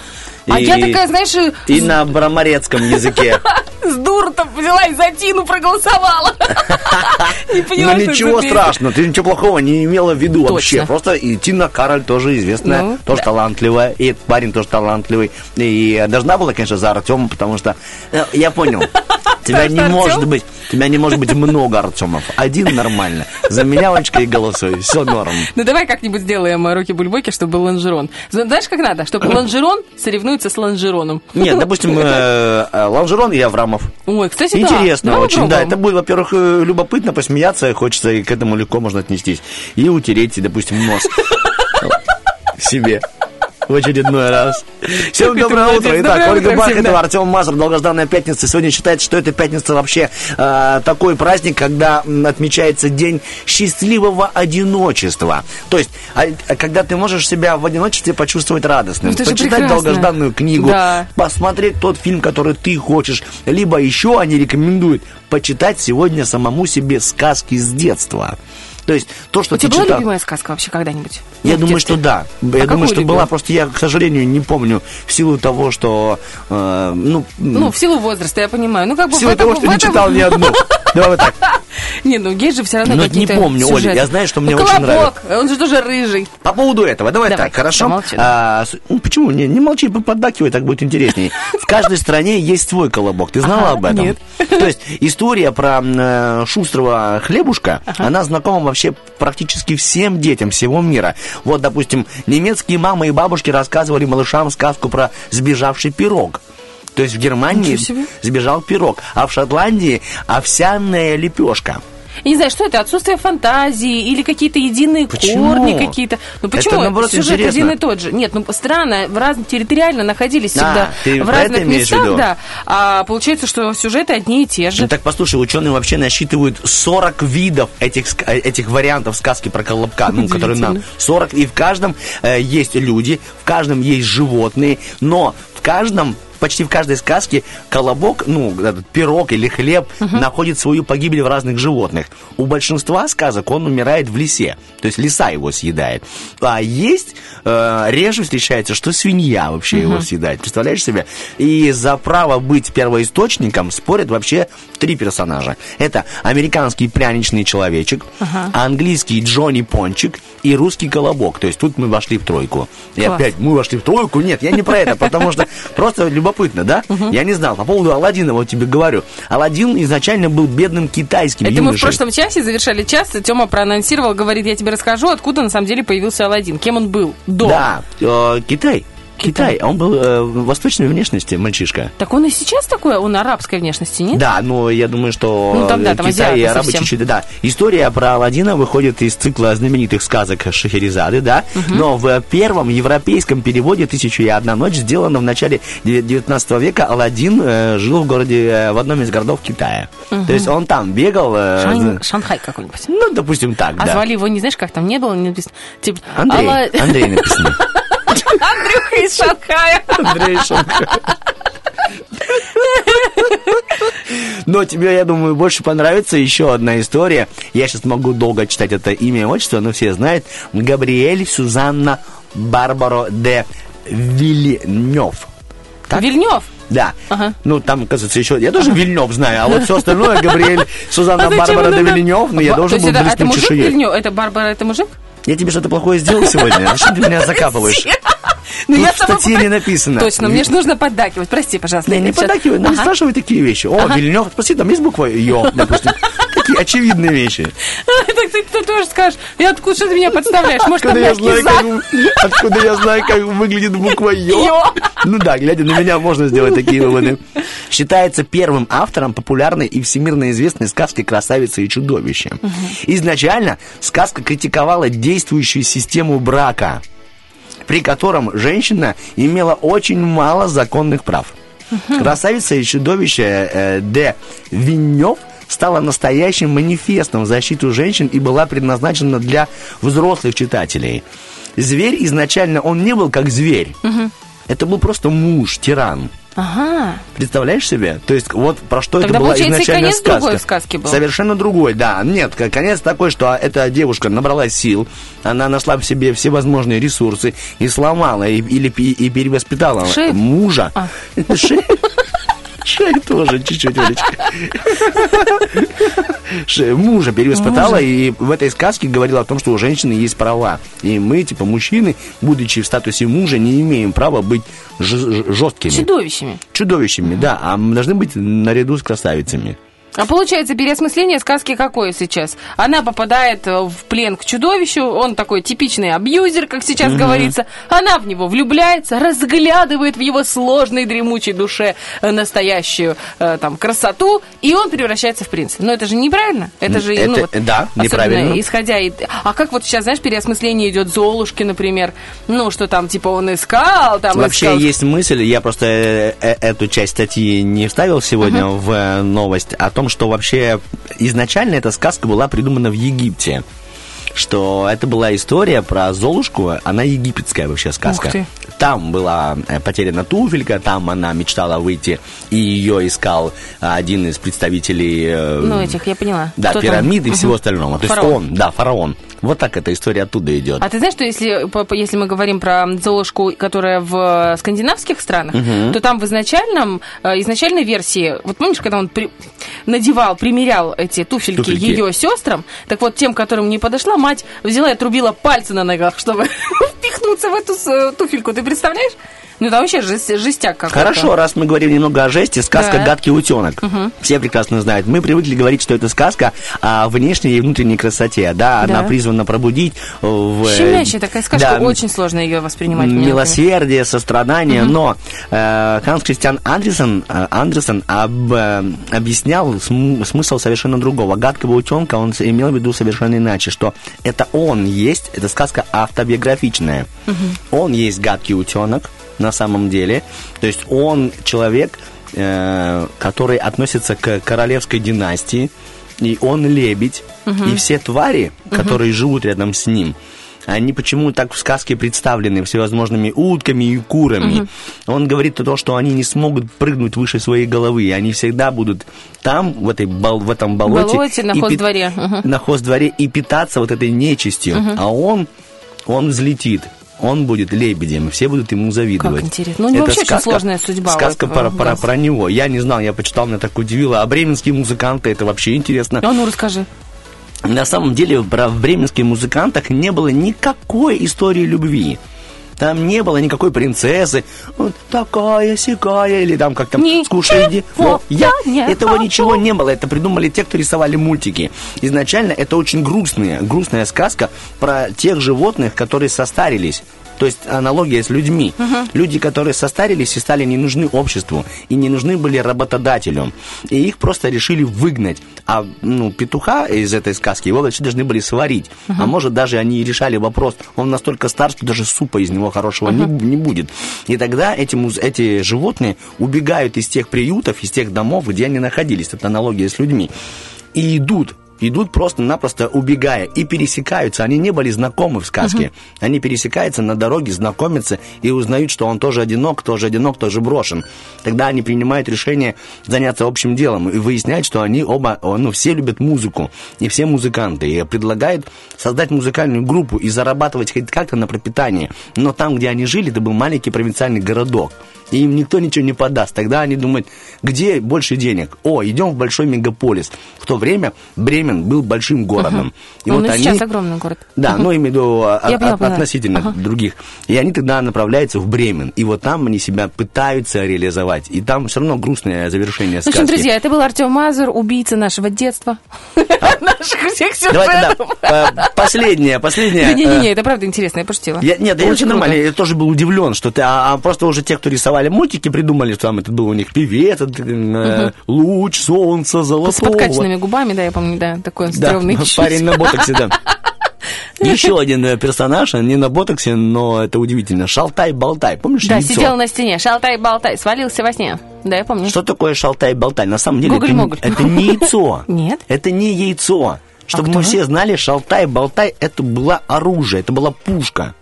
А и, я такая, знаешь, И на браморецком языке. с дур-то взяла и за Тину проголосовала. Ну ничего страшного, ты ничего плохого не имела в виду вообще. Просто и Тина Кароль тоже известная, Ну, тоже талантливая, и парень тоже талантливый. И должна была, конечно, за Артема, потому что э, я понял. Тебя не может быть, тебя не может быть много Артемов. Один нормально. За меня, Ванечка, и голосуй. Все норм. Ну давай как-нибудь сделаем э, руки-бульбоки, чтобы был лонжерон. Знаешь, как надо? Чтобы лонжерон соревнуется с лонжероном. Нет, допустим, э, э, Лонжерон и Аврамов. Ой, кстати. Интересно очень, да. Это будет, во-первых, любопытно посмеяться, хочется, и к этому легко можно отнестись. И утереть, допустим, нос себе в очередной раз. Всем доброе утро. Итак, Ольга Бахетова. Артем Мазур, долгожданная пятница. Сегодня считается, что эта пятница вообще э, такой праздник, когда отмечается день счастливого одиночества. То есть, а, а когда ты можешь себя в одиночестве почувствовать радостным. Ну, Почитать долгожданную книгу, Да. посмотреть тот фильм, который ты хочешь. Либо еще они рекомендуют почитать сегодня самому себе сказки с детства. То есть то, что У тебя была читал... любимая сказка вообще когда-нибудь? Я Ну, думаю, что да. Я какую думаю, что любила? была, просто я, к сожалению, не помню в силу того, что, э, ну, Ну, в силу возраста, я понимаю. Ну, как бы в силу в этом- того, что не этом- читал ни одну. Давай вот так. Не, ну есть же все равно Ну, не помню, Оля, я знаю, что мне Ну, очень Колобок, он же тоже рыжий. По поводу этого, давай, Давай, так, хорошо? А, ну, почему? Не, не молчи, поддакивай, так будет интереснее. В каждой стране есть свой колобок. Ты знала Ага, об этом? нет. То есть история про э, шустрого хлебушка, она знакома вообще практически всем детям всего мира. Вот, допустим, немецкие мамы и бабушки рассказывали малышам сказку про сбежавший пирог. То есть в Германии сбежал пирог, а в Шотландии овсяная лепешка. Я не знаю, что это, отсутствие фантазии или какие-то единые Почему? корни какие-то. Ну Это, почему? наоборот, Сюжет интересно. один и тот же. Нет, ну странно, в раз... территориально находились всегда ты в про это разных в местах, да. А получается, что сюжеты одни и те же. Ну так послушай, ученые вообще насчитывают 40 видов этих, этих вариантов сказки про колобка, ну, которые нам 40, и в каждом э, есть люди, в каждом есть животные, но в каждом почти в каждой сказке колобок, ну, этот пирог или хлеб находит свою погибель в разных животных. У большинства сказок он умирает в лесе, то есть лиса его съедает. А есть, э, реже встречается, что свинья вообще его съедает. Представляешь себе? И за право быть первоисточником спорят вообще три персонажа. Это американский пряничный человечек, английский Джонни Пончик и русский колобок. То есть тут мы вошли в тройку. И Класс. опять мы вошли в тройку. Нет, я не про это, потому что просто любопытно, да? Я не знал. По поводу Алладина вот тебе говорю. Алладин изначально был бедным китайским Это мы в юношей. прошлом часе завершали час. Тёма проанонсировал, говорит, я тебе расскажу, откуда на самом деле появился Алладин, кем он был до. Да, э, Китай. Китай. Он был э, восточной внешности, мальчишка. Так он и сейчас такой, он арабской внешности, нет? Да, но я думаю, что Ну, там, да, там Китай и арабы чуть-чуть, да. История про Аладдина выходит из цикла знаменитых сказок Шахерезады, да, но в первом европейском переводе «Тысячу и одна ночь» сделано в начале 19 века Аладдин э, жил в городе, э, в одном из городов Китая. То есть он там бегал, э, за- Шанхай какой-нибудь. ну, допустим, так, А да. звали его, не знаешь, как там не было, не написано. Типа, Андрей, Алла- Андрей написано. Андрюха из Шанхая. Андрей Шанхай. Но тебе, я думаю, больше понравится еще одна история. Я сейчас могу долго читать это имя и отчество, но все знают. Габриэль Сюзанна Барбаро де Вильнев. Так? Вильнев. Да. Ага. Ну, там, кажется, еще... Я тоже Вильнев знаю, а вот все остальное Габриэль Сюзанна А Барбара де Вильнев, ну, я должен был есть это, это блеснуть мужик чешуей. Вильнев? Это Барбара, это мужик? Я тебе что-то плохое сделал сегодня? Зачем ты меня закапываешь? Ну, я в статье не написано. Точно, мне же нужно поддакивать. Прости, пожалуйста. Не, я не поддакивай, ну не Ага. спрашивай такие вещи. О, Вильнев, спроси, там есть буква Ё, допустим. Такие очевидные вещи. Так ты, тоже скажешь, и откуда ты меня подставляешь? Может, там я, мягкий знаю, зад? как, откуда я знаю, как выглядит буква? Ё. Ну да, глядя на меня, можно сделать такие выводы. Считается первым автором популярной и всемирно известной сказки «Красавица и чудовище». Изначально сказка критиковала действующую систему брака, при котором женщина имела очень мало законных прав. Красавица и чудовище э, Д. Виньев стала настоящим манифестом в защиту женщин и была предназначена для взрослых читателей. Зверь изначально, он не был как зверь. Это был просто муж, тиран. Ага. Представляешь себе? То есть вот про что Тогда, это была получается, и изначально конец сказка. другой сказки был. Совершенно другой, да. Нет, конец такой, что эта девушка набрала сил, она нашла в себе всевозможные ресурсы и сломала, и, или пи- и перевоспитала Шею? мужа. А. Шею тоже чуть-чуть, Олечка. Мужа перевоспитала, и в этой сказке говорила о том, что у женщины есть права. И мы, типа мужчины, будучи в статусе мужа, не имеем права быть жесткими. Чудовищами. Чудовищами, да, а мы должны быть наряду с красавицами. А получается, переосмысление сказки какое сейчас? Она попадает э, в плен к чудовищу, он такой типичный абьюзер, как сейчас говорится. Она в него влюбляется, разглядывает в его сложной дремучей душе э, настоящую э, там красоту, и он превращается в принца. Но это же неправильно. Это же, ну, Это- вот, да, неправильно. исходя и... А как вот сейчас, знаешь, переосмысление идет Золушки, например, ну, что там, типа, он искал, там, Вообще искал... есть мысль, я просто э, эту часть статьи не вставил сегодня в э, новость, о том, что вообще изначально эта сказка была придумана в Египте. Что это была история про Золушку, она египетская вообще сказка. Там была э, потеряна туфелька, там она мечтала выйти, и ее искал один из представителей... э, Ну, этих, я поняла. Да, Кто там? пирамид и Мгм. всего остального. То есть Фараон. он, да, фараон. Вот так эта история оттуда идет. А ты знаешь, что если, если мы говорим про Золушку, которая в скандинавских странах, то там в изначальном, э, изначальной версии, вот помнишь, когда он при- надевал, примерял эти туфельки, Туфельки. ее сестрам, так вот тем, которым не подошла, мать взяла и отрубила пальцы на ногах, чтобы впихнуться в эту э, туфельку. Ты представляешь? Ну, там вообще жесть- жестяк какой-то. Хорошо, раз мы говорим немного о жести, сказка Да. «Гадкий утенок». Все прекрасно знают. Мы привыкли говорить, что это сказка о внешней и внутренней красоте. Да, она Да. призвана пробудить в... э, Щемящая такая сказка, да, очень сложно ее воспринимать. милосердие, сострадание, но э, Ханс Кристиан Андерсон, э, Андерсон об- э, объяснял см- смысл совершенно другого. Гадкого утенка он имел в виду совершенно иначе, что это он есть, эта сказка автобиографичная. Он есть гадкий утенок на самом деле, то есть он человек, э, который относится к королевской династии, и он лебедь, и все твари, которые живут рядом с ним, они почему так в сказке представлены всевозможными утками и курами. Он говорит о том, что они не смогут прыгнуть выше своей головы, и они всегда будут там, в, этой бол- в этом болоте. Болоте, на хоздворе. Мгм. На хоздворе и питаться вот этой нечистью. А он, он взлетит. Он будет лебедем, все будут ему завидовать. Как интересно. Ну, у него вообще очень сложная судьба Сказка этого про, про, про него. Я не знал, я почитал, меня так удивило. А бременские музыканты, это вообще интересно. А ну, расскажи. На самом деле про в бременских музыкантах не было никакой истории любви. Там не было никакой принцессы, вот такая сякая, или там как там Ничего скушай иди. Вот, я, не этого хочу. ничего не было. Это придумали те, кто рисовали мультики. Изначально это очень грустная, грустная сказка про тех животных, которые состарились. То есть аналогия с людьми. Люди, которые состарились и стали не нужны обществу, и не нужны были работодателю. И их просто решили выгнать. А ну, петуха из этой сказки его вообще должны были сварить. А может, даже они и решали вопрос. Он настолько стар, что даже супа из него хорошего не, не будет. И тогда эти, эти животные убегают из тех приютов, из тех домов, где они находились. Это аналогия с людьми. И идут идут просто-напросто убегая и пересекаются. Они не были знакомы в сказке. Они пересекаются на дороге, знакомятся и узнают, что он тоже одинок, тоже одинок, тоже брошен. Тогда они принимают решение заняться общим делом и выясняют, что они оба, ну, все любят музыку, и все музыканты. И предлагают создать музыкальную группу и зарабатывать хоть как-то на пропитание. Но там, где они жили, это был маленький провинциальный городок. И им никто ничего не подаст. Тогда они думают, где больше денег? О, идем в большой мегаполис. В то время Бремен был большим городом. И Ну, вот они... сейчас огромный город. Да, ну, имею в виду а, Я а, поняла, а, относительно Ага. других. И они тогда направляются в Бремен. И вот там они себя пытаются реализовать. И там все равно грустное завершение В сказки. общем, друзья, это был Артем Мазур, убийца нашего детства. Наших всех сюжетов. э, последнее, последнее. Не-не-не, э, это правда интересно, я пошутила. Нет, я Очень нормально. Я тоже был удивлен, что ты, а, а просто уже те, кто рисовали мультики, придумали, что там это был у них певец, э, луч солнца С золотого. подкачанными губами, да, я помню, да, такой Да, стрёмный чуть. парень на ботоксе, да. Еще один э, персонаж, он не на ботоксе, но это удивительно. Шалтай-болтай, помнишь Да, яйцо? сидел на стене, шалтай-болтай, свалился во сне. Да, я помню. Что такое шалтай-болтай? На самом деле это, это не яйцо. Нет? Это не яйцо. Чтобы мы кто? все знали, шалтай-болтай это было оружие, это была пушка.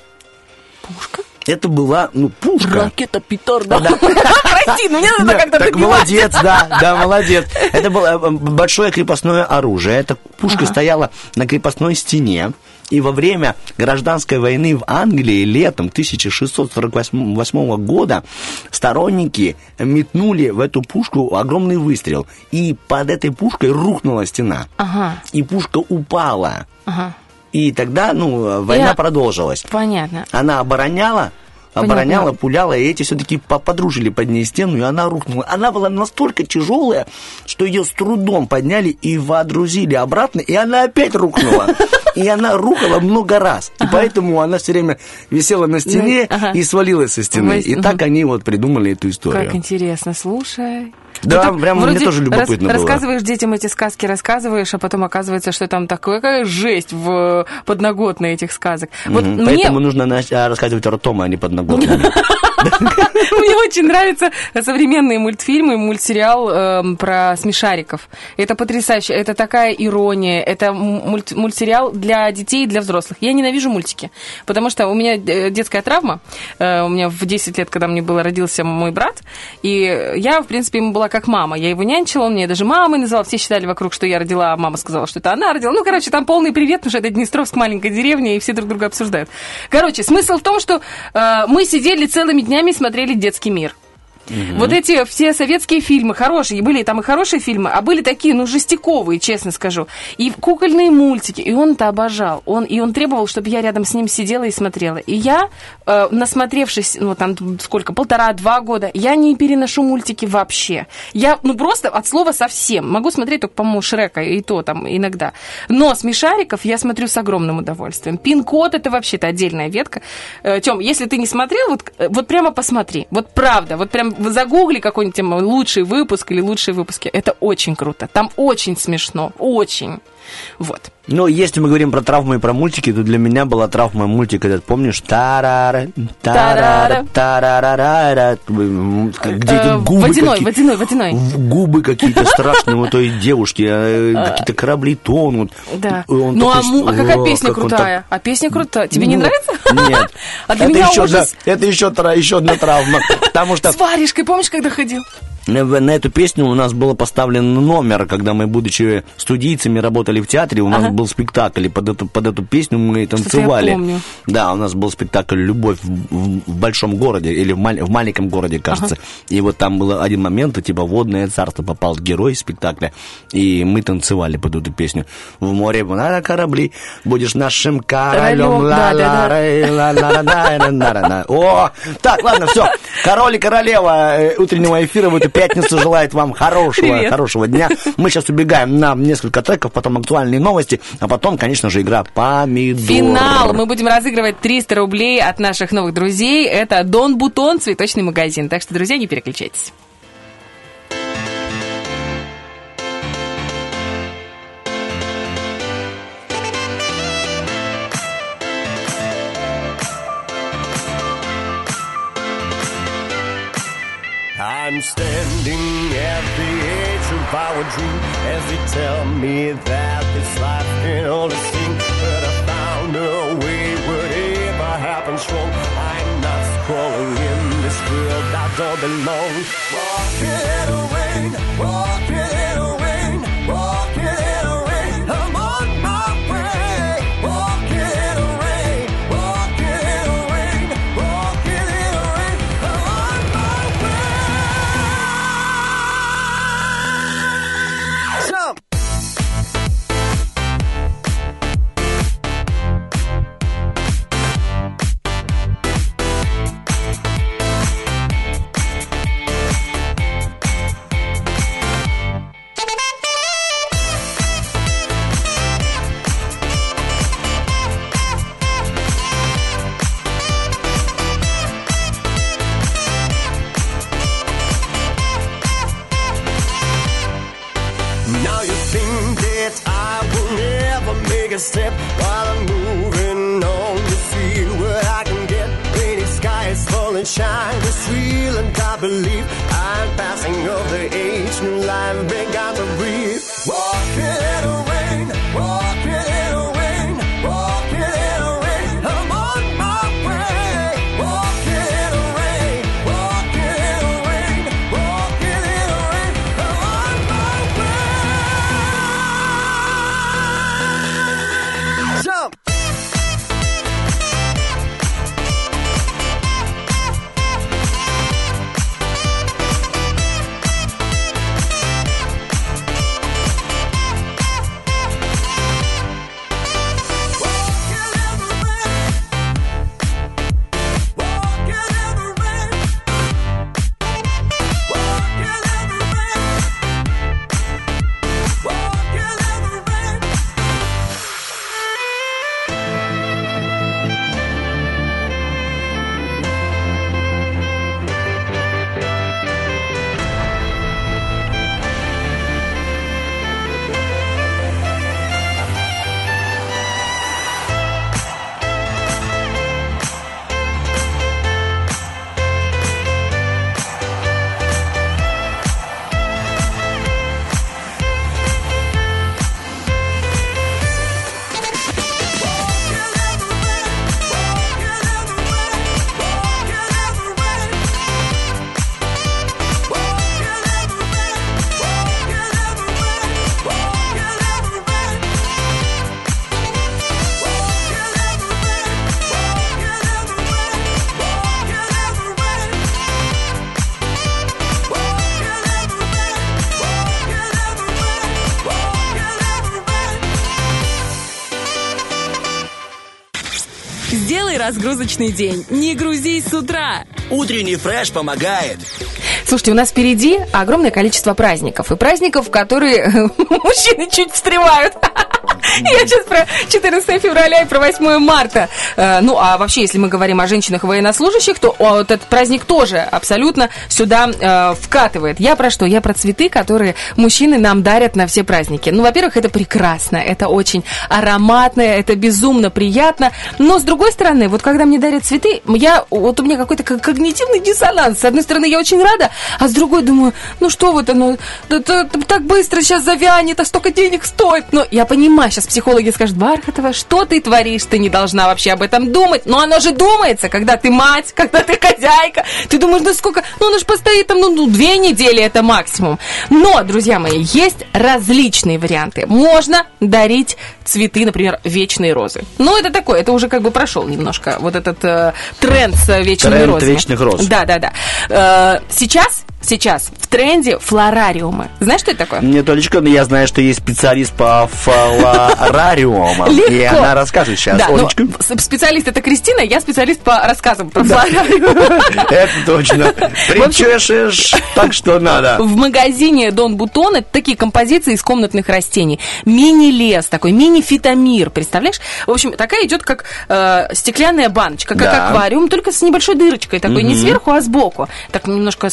Пушка? Это была, ну, пушка. Ракета петарда. Прости, ну мне надо Да, как-то так добивать. молодец, да, да, молодец. Это было э, большое крепостное оружие. Эта пушка стояла на крепостной стене. И во время гражданской войны в Англии летом 1648 года сторонники метнули в эту пушку огромный выстрел. И под этой пушкой рухнула стена. Ага, И пушка упала. ага, И тогда, ну, война Я- продолжилась. понятно. Она обороняла, Понятно. обороняла, пуляла, и эти все-таки подружили под ней стену, и она рухнула. Она была настолько тяжелая, что ее с трудом подняли и водрузили обратно, и она опять рухнула. И она рухала много раз. И поэтому она все время висела на стене и свалилась со стены. И так они вот придумали эту историю. Как интересно, слушай. Да, Ну, прям мне тоже любопытно рас- было. Рассказываешь детям эти сказки, рассказываешь, а потом оказывается, что там такая жесть в подноготной этих сказок. Вот Мгм. мне, Поэтому нужно а, рассказывать ртом, а не подноготными. мне очень нравятся современные мультфильмы, мультсериал эм, про смешариков. Это потрясающе, это такая ирония, это мультсериал для детей и для взрослых. Я ненавижу мультики, потому что у меня э, детская травма. Э, У меня в 10 лет, когда мне было, родился мой брат, и я, в принципе, ему была как мама. Я его нянчила, он меня даже мамой называл. Все считали вокруг, что я родила, а мама сказала, что это она родила. Ну, короче, там полный привет, потому что это Днестровск, маленькая деревня, и все друг друга обсуждают. Короче, смысл в том, что э, мы сидели целыми днями и смотрели детский мир. Вот эти все советские фильмы хорошие, были там и хорошие фильмы, а были такие, ну, жестяковые, честно скажу. И кукольные мультики, и он это обожал. Он, и он требовал, чтобы я рядом с ним сидела и смотрела. И я, э, насмотревшись, ну, там, сколько, полтора-два года, я не переношу мультики вообще. Я, ну, просто от слова совсем. Могу смотреть только, по-моему, Шрека, и то там иногда. Но смешариков я смотрю с огромным удовольствием. Пин-код это вообще-то отдельная ветка. Тем, если ты не смотрел, вот, э, вот прямо посмотри. Вот правда, вот прям загугли какой-нибудь там лучший выпуск или лучшие выпуски. Это очень круто. Там очень смешно. Очень. Вот. Ну, если мы говорим про травмы и про мультики, то для меня была травма мультик этот, помнишь? Тарара, тарара, тарарара, где эти губы водяной, водяной, водяной. Губы какие-то страшные у той девушки, какие-то корабли тонут. Да. Ну, а, му- а какая песня крутая? А песня крутая. Тебе не нравится? Нет. Это еще одна травма. Потому что С варежкой, помнишь, когда ходил? на эту песню у нас был поставлен номер, когда мы, будучи студийцами, работали в театре, у нас ага. был спектакль, и под эту, под эту песню мы танцевали. Я помню. Да, у нас был спектакль «Любовь в, в, в большом городе» или в, в маленьком городе, кажется. Ага. И вот там был один момент, типа «Водное царство» попал герой спектакля, и мы танцевали под эту песню. В море на корабли будешь нашим королем. О! Так, ладно, все. Король и королева утреннего эфира в этой пятницы, желает вам хорошего, Привет. хорошего дня. Мы сейчас убегаем на несколько треков, потом актуальные новости, а потом, конечно же, игра «Помидор». Финал. Мы будем разыгрывать 300 рублей от наших новых друзей. Это Дон Бутон, цветочный магазин. Так что, друзья, не переключайтесь. Standing at the edge of our dream as they tell me that this life can only sing. But I found a way, whatever happens wrong. I'm not crawling in this world I don't belong. Walking a step while I'm moving on to see what I can get. Rainy skies falling, shine is real, and I believe I'm passing of the age. New life began to breathe. Walking in walking разгрузочный день. Не грузись с утра. Утренний фреш помогает. Слушайте, у нас впереди огромное количество праздников. И праздников, в которые мужчины чуть встревают. Я сейчас про 14 февраля и про 8 марта. Э, Ну, а вообще, если мы говорим о женщинах военнослужащих, то вот этот праздник тоже абсолютно сюда э, вкатывает. Я про что? Я про цветы, которые мужчины нам дарят на все праздники. Ну, во-первых, это прекрасно, это очень ароматно, это безумно приятно. Но, с другой стороны, вот когда мне дарят цветы, я, вот у меня какой-то ко- когнитивный диссонанс. С одной стороны, я очень рада, а с другой думаю, ну что вот оно, так быстро сейчас завянет, а столько денег стоит. Но я понимаю, сейчас психологи скажут, Бархатова, что ты творишь, ты не должна вообще об этом думать. Но оно же думается, когда ты мать, когда ты хозяйка. Ты думаешь, ну сколько, ну оно же постоит там, ну, ну две недели это максимум. Но, друзья мои, есть различные варианты. Можно дарить цветы, например, вечные розы. Ну, это такое, это уже как бы прошел немножко вот этот э, тренд с вечными Тренд розами. вечных роз. Да, да, да. Э, сейчас сейчас в тренде флорариумы. Знаешь, что это такое? Нет, Олечка, но я знаю, что есть специалист по флорариумам. И она расскажет сейчас. Да, ну, Олечка? с- специалист это Кристина, я специалист по рассказам про флорариум. Это точно. Причешешь так, что надо. В магазине Дон Бутон это такие композиции из комнатных растений. Мини-лес такой, мини-фитомир, представляешь? В общем, такая идет как э, стеклянная баночка, как Да. аквариум, только с небольшой дырочкой такой, не сверху, а сбоку. Так немножко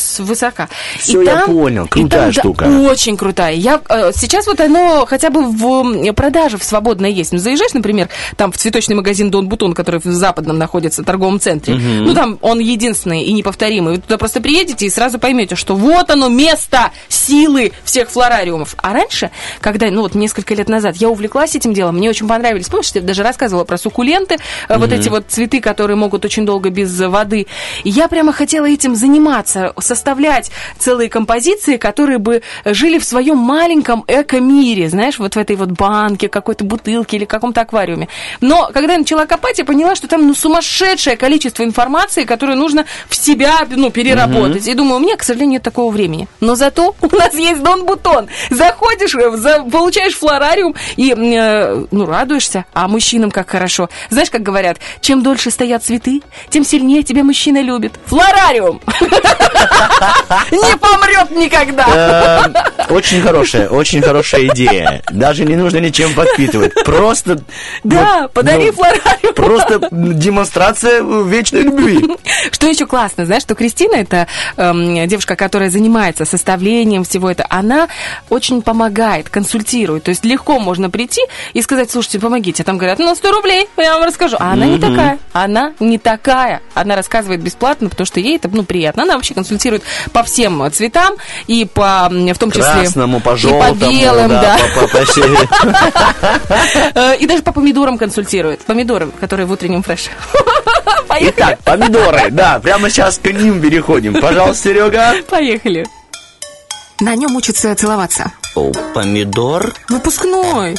свысока. Всё, И я там- понял. и Крутая там, да, штука. очень крутая. Я, э, сейчас вот оно хотя бы в продаже в свободное есть. Ну, заезжаешь, например, там в цветочный магазин Дон Бутон, который в западном находится торговом центре. Мгм. Ну, там он единственный и неповторимый. Вы туда просто приедете и сразу поймете, что вот оно место силы всех флорариумов. А раньше, когда, ну вот несколько лет назад я увлеклась этим делом, мне очень понравились. Помнишь, я даже рассказывала про суккуленты, э, вот эти вот цветы, которые могут очень долго без воды. И я прямо хотела этим заниматься, составлять целые композиции, которые бы жили в своем маленьком эко-мире, знаешь, вот в этой вот банке, какой-то бутылке или каком-то аквариуме. Но когда я начала копать, я поняла, что там ну, сумасшедшее количество информации, которую нужно в себя ну, переработать. И думаю, у меня, к сожалению, нет такого времени. Но зато у нас есть Дон Бутон. Заходишь, э, за- получаешь флорариум и э, ну, радуешься. А мужчинам как хорошо. Знаешь, как говорят, чем дольше стоят цветы, тем сильнее тебя мужчина любит. Флорариум! Не помрет никогда! Э, Очень хорошая, очень хорошая идея. Даже не нужно ничем подпитывать. Просто... Да, подари ну, флорариум. Просто демонстрация вечной любви. Что еще классно, знаешь, что Кристина, это эм, девушка, которая занимается составлением всего этого, она очень помогает, консультирует. То есть легко можно прийти и сказать, слушайте, помогите. А там говорят, ну, 100 рублей, я вам расскажу. А она не такая. Она не такая. Она рассказывает бесплатно, потому что ей это, ну, приятно. Она вообще консультирует по всем цветам и по, в том числе... Красному, по и желтому, по белым, да. по- по- по всей- Э, И даже по помидорам консультирует. Помидоры, которые в утреннем фреше. Итак, помидоры, да, прямо сейчас к ним переходим. Пожалуйста, Серега. Поехали. На нем учатся целоваться. О, помидор? Выпускной.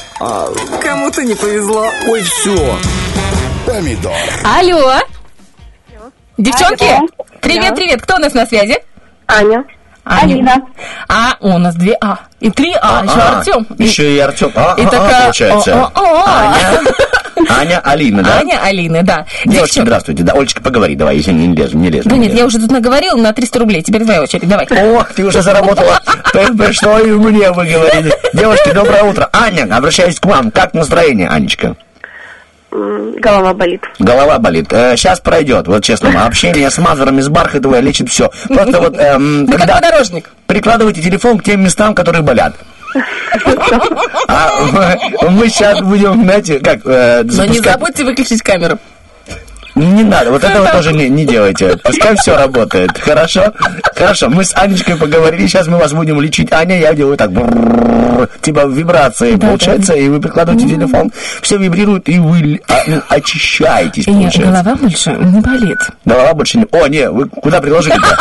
Кому-то не повезло. Ой, все. Помидор. Алло. Девчонки, Алло. привет, Да. привет. Кто у нас на связи? Аня. Аня. Алина. А, у нас две А. И три А. Еще А, Артем. Еще и Артем. А, И а, а, такая... получается. Аня, Аня, Алина, да? Аня, Алина, да. Девушки, Девчон- здравствуйте. Да, Олечка, поговори, давай, если не лезу, не лезу. Да не нет, лезу. я уже тут наговорила на 300 рублей. Теперь твоя очередь, давай. О, ты уже заработала. Пришло и мне выговорили. Девушки, доброе утро. Аня, обращаюсь к вам. Как настроение, Анечка? Голова болит. Голова болит. сейчас пройдет, вот честно. Общение с мазерами, с Бархатовой лечит все. Просто вот, эм, Ну, когда подорожник. прикладывайте телефон к тем местам, которые болят. А мы сейчас будем, знаете, как... э, Но не забудьте выключить камеру. Не надо, вот этого тоже не, не делайте. Пускай все работает. Хорошо? Хорошо, мы с Анечкой поговорили, сейчас мы вас будем лечить. Аня, я делаю так, типа вибрации, получается, и вы прикладываете телефон, все вибрирует, и вы а, ну, очищаетесь, И нет, получается. голова больше не болит. Голова больше не... О, не, вы куда приложили-то?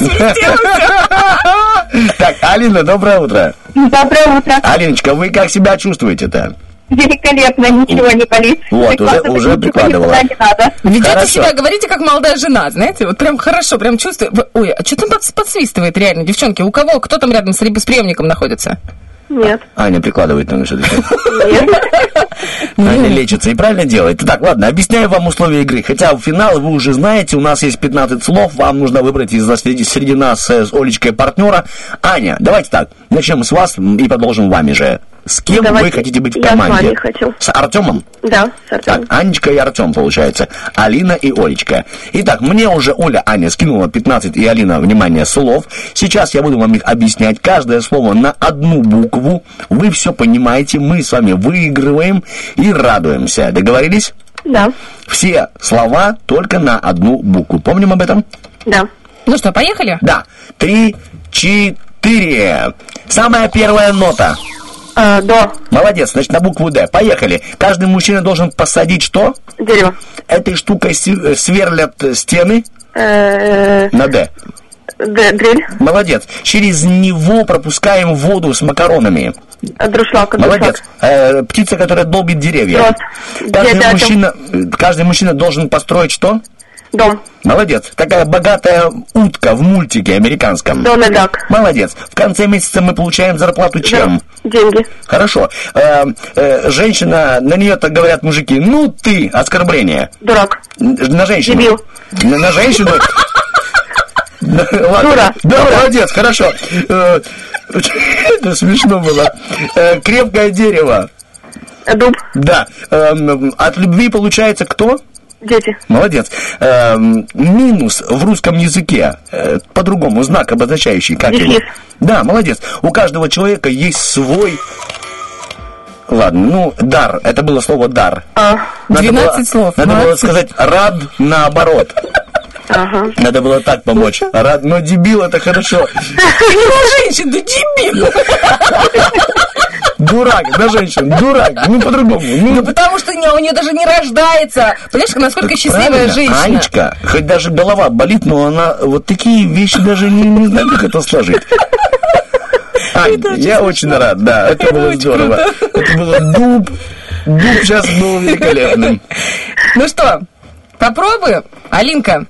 Так, Алина, доброе утро. Доброе утро. Алиночка, вы как себя чувствуете-то? Великолепно, ничего не болит. Вот, уже- Прикладывать уже прикладывала. не надо. Ведете Хорошо. себя, говорите, как молодая жена, знаете, вот прям хорошо, прям чувствую. Ой, а что там подс- подсвистывает реально, девчонки? У кого, кто там рядом с, с приемником находится? Нет. Аня прикладывает на что-то. Нет. Аня лечится и правильно делает. Так, ладно, объясняю вам условия игры. Хотя в финал вы уже знаете, у нас есть 15 слов, вам нужно выбрать из среди, среди нас э, с Олечкой партнера. Аня, давайте так, начнем с вас и продолжим вами же. С кем вы Давайте хотите быть в я с команде? вами хочу. С Артемом? Да, с Так, Артемом. Анечка и Артем, получается. Алина и Олечка. Итак, мне уже Оля, Аня скинула 15 и Алина, внимание, слов. Сейчас я буду вам их объяснять. Каждое слово на одну букву. Вы все понимаете, мы с вами выигрываем и радуемся. Договорились? Да, Все слова только на одну букву. Помним об этом? да. Ну что, поехали? Да. Три, четыре. Самая первая нота. А, до. Молодец, значит, на букву Д. Поехали. Каждый мужчина должен посадить что? Дерево. Этой штукой си- сверлят э, стены Э, на Д. д- Дрель. Молодец. Через него пропускаем воду с макаронами. Друшлаг. Молодец. Э, птица, которая долбит деревья. Дрозд. Каждый Дятел. мужчина, каждый мужчина должен построить что? Дом. Молодец. Такая богатая утка в мультике американском. Дональд Дак. Молодец. В конце месяца мы получаем зарплату чем? Деньги. Хорошо. Э, э, женщина, на нее так говорят мужики, ну ты, оскорбление. Дурак. На женщину. Дебил. На, на женщину. Дура. Да, молодец, хорошо. Это смешно было. Э, Крепкое дерево. Дуб. Да. Эм, От любви получается кто? Дети. Молодец. Эм, минус в русском языке, э, по-другому, знак обозначающий, как его? Дефис. Да, молодец. У каждого человека есть свой... Ладно, ну, дар. Это было слово дар. А. Надо 12 было- слов. Надо было Молодцы. сказать рад наоборот. Ага. Надо было так помочь. Рад, но дебил это хорошо. Ну, женщин, да дебил. Дурак, да, женщина, дурак. Ну, по-другому. Ну, Ну, потому что не- у нее даже не рождается. Понимаешь, насколько счастливая Правильно, женщина. Анечка, хоть даже голова болит, но она вот такие вещи даже не, не знаю, как это сложить. Ань, я очень рад, да, это было здорово. Это было дуб. Дуб сейчас был великолепным. Ну что, попробуем? Алинка,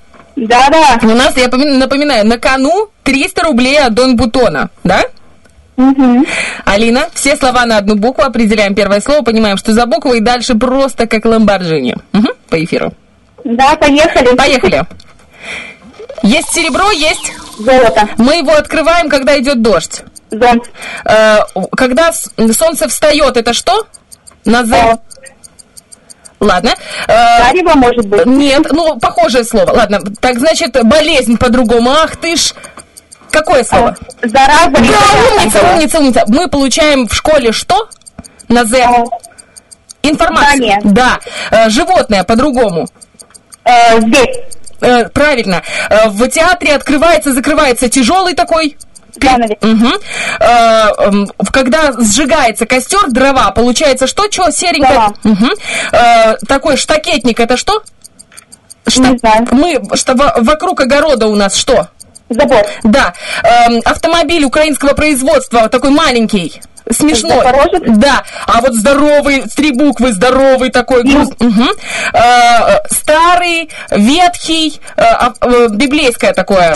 Да-да. у нас, я поми- напоминаю, на кону 300 рублей от Дон Бутона, да? Алина, все слова на одну букву, определяем первое слово, понимаем, что за букву, и дальше просто как ламборджини. Мгм, по эфиру. Да, поехали. Поехали. Есть серебро, есть. Золото. Мы его открываем, когда идет дождь. Дом. Э, когда солнце встает, это что? На Z. Ладно. Э, Зарево, может быть. Нет, ну, похожее слово. Ладно, так значит, болезнь по-другому. Ах ты ж... Какое слово? Зараза. Да, умница, умница, умница. Мы получаем в школе что? На Z. Информацию. Знание. Да. Э, животное по-другому. Здесь. Правильно. В театре открывается, закрывается тяжелый такой. Э, эм, когда сжигается костер, дрова, получается что? Чего серенькое? Дрова. Э, такой штакетник, это что? Не знаю. Мы, что во- вокруг огорода у нас что? Забор. Да. Эм, автомобиль украинского производства, такой маленький. Смешной. Запорожец? Да. А вот здоровый, три буквы, здоровый такой. груз. Мгм. Э, старый, ветхий, э, а- э, библейское такое.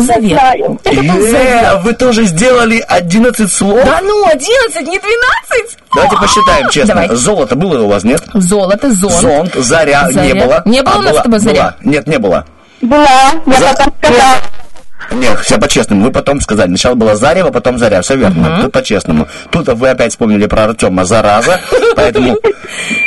Завет. Это был завет. Э, вы тоже сделали 11 слов? Да ну, 11, не 12. Давайте посчитаем честно. Давай. Золото было у вас, нет? Золото, зон. Зонт, заря, не Заря. было. Не было А, у нас была- с тобой заря? была. Нет, не было. Была. Я За- потом сказала. Нет, все по-честному. Вы потом сказали. Сначала было Зарево, потом Заря. Все верно. Тут по-честному. Тут вы опять вспомнили про Артема Зараза. Поэтому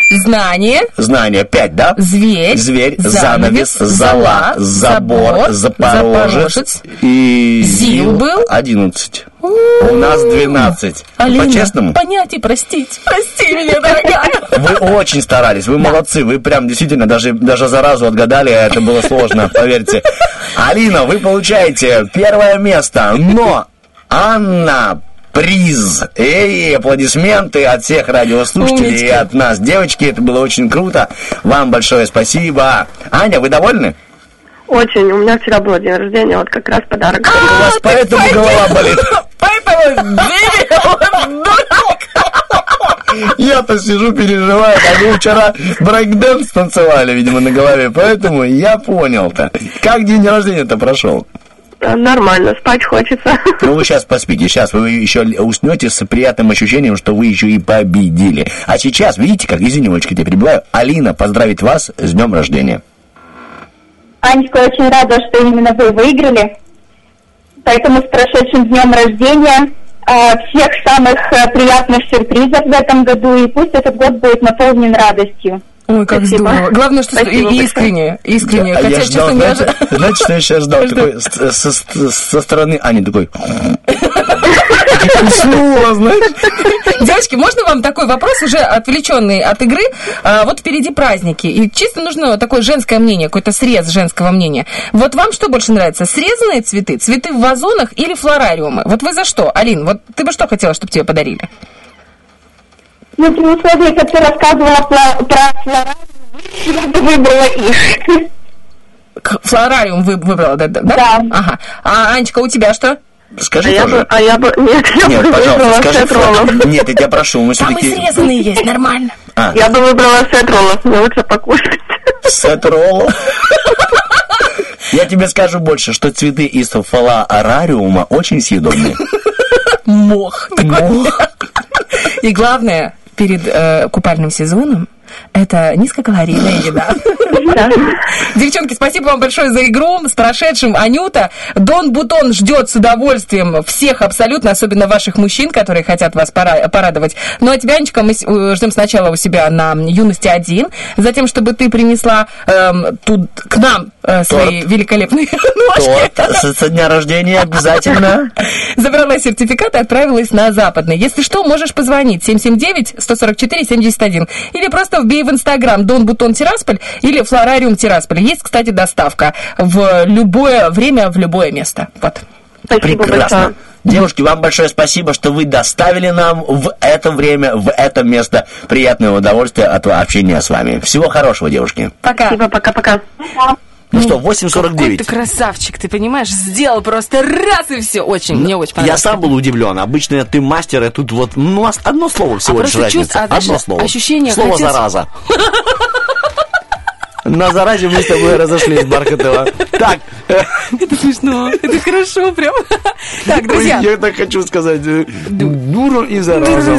Знание, знание 5, да? зверь, Зверь, занавес, зала, забор, запорожец и... Зил был? 11. У нас 12. Алина, По-честному? понять и простить. Прости меня, дорогая. Вы очень старались, вы молодцы, вы прям действительно даже, даже заразу отгадали, а это было сложно, поверьте. Алина, вы получаете первое место, но Анна приз. Эй, аплодисменты от всех радиослушателей Умнички. и от нас. Девочки, это было очень круто. Вам большое спасибо. Аня, вы довольны? Очень. У меня вчера был день рождения, вот как раз подарок. У вас поэтому голова болит. Поэтому дебил, дурак. Я-то сижу, переживаю, а вы вчера брейкдэнс танцевали, видимо, на голове, поэтому я понял-то. Как день рождения-то прошел? Э, Нормально, спать хочется. Ну, вы сейчас поспите, сейчас вы еще уснете с приятным ощущением, что вы еще и победили. А сейчас, видите, как, извините, я перебиваю, Алина поздравит вас с днем рождения. Анечка, очень рада, что именно вы выиграли. Поэтому с прошедшим днем рождения. А, Всех самых э, приятных сюрпризов в этом году. И пусть этот год будет наполнен радостью. Ой, как Спасибо. здорово. Главное, что Спасибо и- искренне, искренне. А Хотя, я честно ждал, говоря, знаете, знаете, что я сейчас ждал? Такой, с- со, со- со стороны Ани такой... Уснула, знаешь? Девочки, можно вам такой вопрос, уже отвлеченный от игры? А, вот впереди праздники, и чисто нужно такое женское мнение, какой-то срез женского мнения. Вот вам что больше нравится, срезанные цветы, цветы в вазонах или флорариумы? Вот вы за что? Алин, вот ты бы что хотела, чтобы тебе подарили? Ну, при условии, как ты рассказывала про, про флора, я бы выбрала их. Флорариум вы выбрала, да? Да. Да. Ага. А, Анечка, у тебя что? Скажи А я тоже. бы, а я бы, нет, я Нет, бы пожалуйста, выбрала скажи. Флаг. Нет, я тебя прошу, мы Там и все-таки... срезанные есть, нормально. А, Я бы выбрала сет роллов, мне лучше покушать. Сет роллов. Я тебе скажу больше, что цветы из фаларариума очень съедобные. Мох. И главное, перед э, купальным сезоном это низкокалорийная еда. Девчонки, спасибо вам большое за игру. С прошедшим Анюта. Дон Бутон ждет с удовольствием всех абсолютно, особенно ваших мужчин, которые хотят вас пора- порадовать. Ну а тебя, Анечка, мы э, ждем сначала у себя на юности один, затем, чтобы ты принесла эм, тут к нам э, свои великолепные ножки. Торт со, дня рождения обязательно. Забрала сертификат и отправилась на западный. Если что, можешь позвонить 779-144-71. Или просто вбей в Инстаграм Дон Бутон Тирасполь или Флорариум Тирасполь. Есть, кстати, доставка в любое время, в любое место. Вот. Прекрасно. Девушки, вам большое спасибо, что вы доставили нам в это время, в это место приятное удовольствие от общения с вами. Всего хорошего, девушки. Пока. Спасибо, пока-пока. Ну что, Какой 8.49. ты красавчик, ты понимаешь? Сделал просто раз и все. Очень, мне очень Я понравилось. сам был удивлен. Обычно ты мастер, и тут вот ну, одно слово всего А лишь разница. чувство- а знаешь, одно слово. ощущение Слово хотел- зараза. На заразе мы с тобой разошлись, Бархатова. Так, Это смешно, это хорошо прям. Так, друзья. Ой, я так хочу сказать. э, Дура и зараза.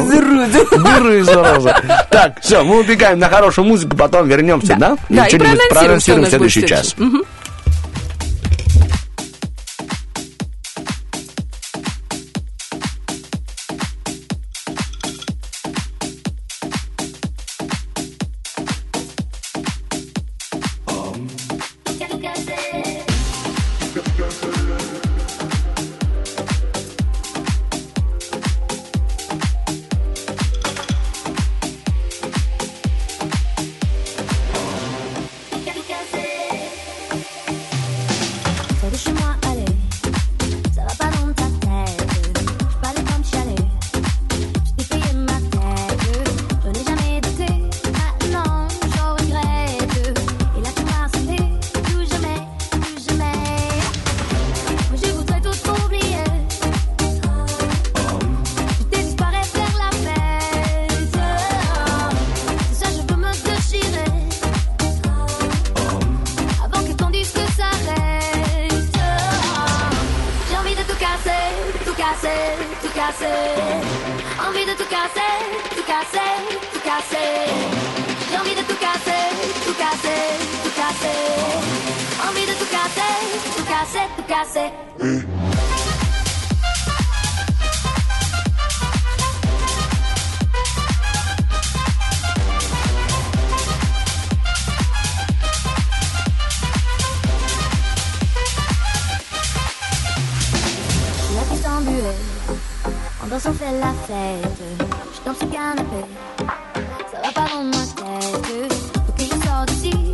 Дура и зараза. Так, все, мы убегаем на хорошую музыку, потом вернемся, да? Да, и проанонсируем, следующий час. следующий. En dansant fait la fête. Je danse au canapé, ça va pas dans ma tête. Faut que je sorte d'ici,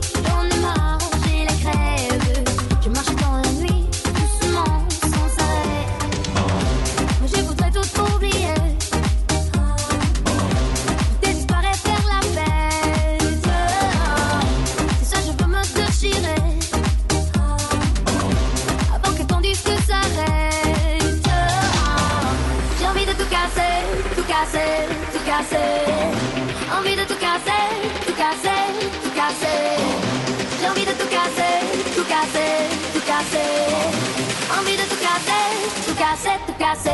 J'avais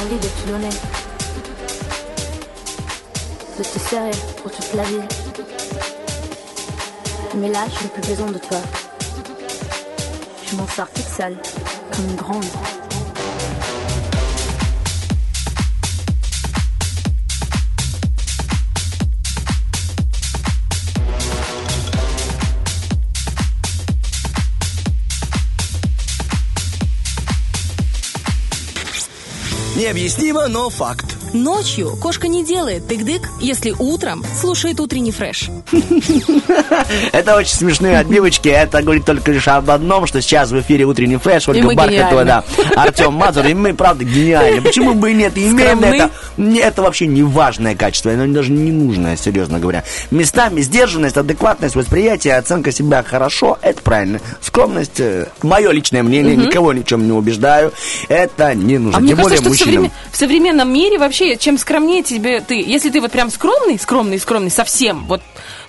envie de te donner, de te serrer pour toute la vie. Mais là, je n'ai plus besoin de toi. Sors toute seule, comme une grande. Необъяснимо, но факт. Ночью кошка не делает тык-дык, если утром слушает утренний фреш. Это очень смешные отбивочки. Это говорит только лишь об одном, что сейчас в эфире утренний фреш. Ольга Бархатова, да. Артем Мазур. И мы, правда, гениальны. Почему бы и нет? Имеем это. Это вообще не важное качество. Оно даже не нужное, серьезно говоря. Местами сдержанность, адекватность, восприятие, оценка себя хорошо. Это правильно. Скромность, мое личное мнение, никого ни в чем не убеждаю. Это не нужно. А Тем более мужчинам. в современном мире вообще, чем скромнее тебе ты, если ты вот прям скромный, скромный, скромный, совсем, вот,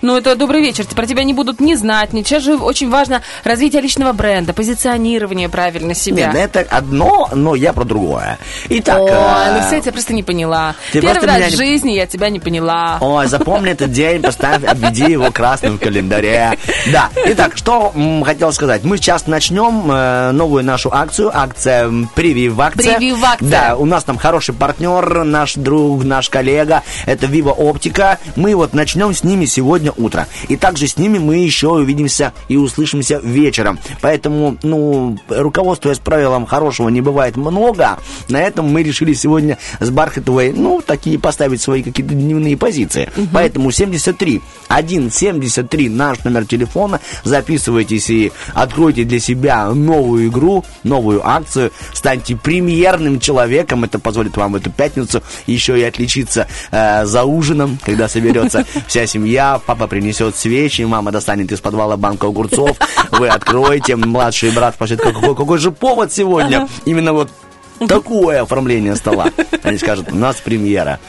ну это добрый вечер, про тебя не будут не знать, не сейчас же очень важно развитие личного бренда, позиционирование правильно себя. Нет, ну это одно, но я про другое. Итак, Ой, э, ну все, я тебя просто не поняла. Ты Первый раз меня в жизни я тебя не поняла. Ой, запомни этот день, поставь, обведи его красным в календаре. Да, итак, что хотел сказать. Мы сейчас начнем э, новую нашу акцию, акция «Прививакция». «Прививакция». Да, у нас там хороший партнер, наш друг, наш коллега, это Viva Оптика. Мы вот начнем с ними сегодня утро. И также с ними мы еще увидимся и услышимся вечером. Поэтому, ну, руководствуясь правилом хорошего не бывает много, на этом мы решили сегодня с Бархатовой, ну, такие поставить свои какие-то дневные позиции. Поэтому 73 173 наш номер телефона. Записывайтесь и откройте для себя новую игру, новую акцию. Станьте премьерным человеком. Это позволит вам в эту пятницу еще и отличиться э, за ужином, когда соберется вся семья. Папа принесет свечи, мама достанет из подвала банку огурцов. Вы откроете, младший брат спросит, какой, какой же повод сегодня? Именно вот такое оформление стола. Они скажут, у нас премьера.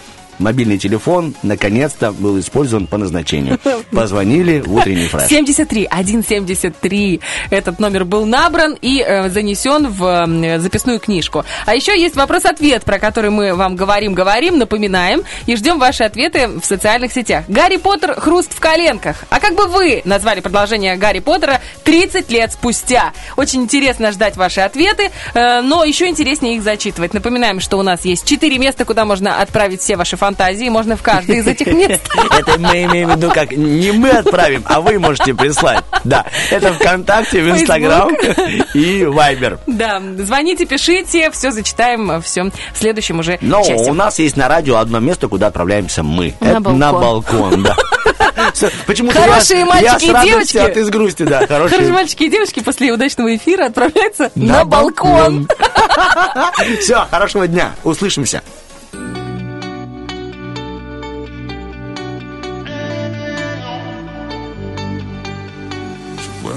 Мобильный телефон наконец-то был использован по назначению. Позвонили в утренний фреш. 73, 173. Этот номер был набран и э, занесен в э, записную книжку. А еще есть вопрос-ответ, про который мы вам говорим-говорим, напоминаем и ждем ваши ответы в социальных сетях. Гарри Поттер «Хруст в коленках». А как бы вы назвали продолжение Гарри Поттера 30 лет спустя? Очень интересно ждать ваши ответы, э, но еще интереснее их зачитывать. Напоминаем, что у нас есть 4 места, куда можно отправить все ваши фантазии. Можно в каждое из этих мест. Это мы имеем в виду, как не мы отправим, а вы можете прислать. Да, это ВКонтакте, в Инстаграм и Вайбер. Да, звоните, пишите, все зачитаем, все в следующем уже Но у нас есть на радио одно место, куда отправляемся мы. На балкон. Да. Почему-то Хорошие я, мальчики я и девочки. а ты с грустью, да. Хорошие. Хорошие мальчики и девушки после удачного эфира отправляются на, балкон. Все, хорошего дня. Услышимся.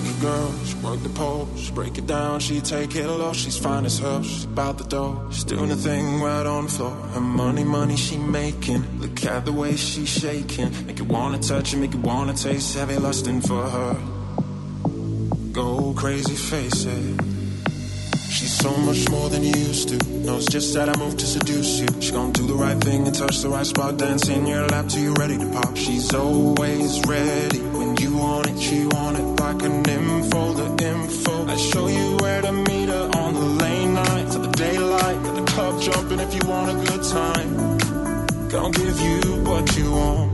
It, girl, she work the pole, she break it down, she take it low, she's fine as hell, she's about the dough, she's doing the thing right on the floor. Her money, money she making, look at the way she's shaking, make you wanna touch it, make you wanna taste, heavy lusting for her. Go crazy, face it. She's so much more than you used to. Knows just that I move to seduce you. She gon' do the right thing and touch the right spot. Dance in your lap till you're ready to pop. She's always ready when you want it. She want it like an info, the info. I show you where to meet her on the lane night to the daylight. Got the club jumping if you want a good time. Gonna give you what you want.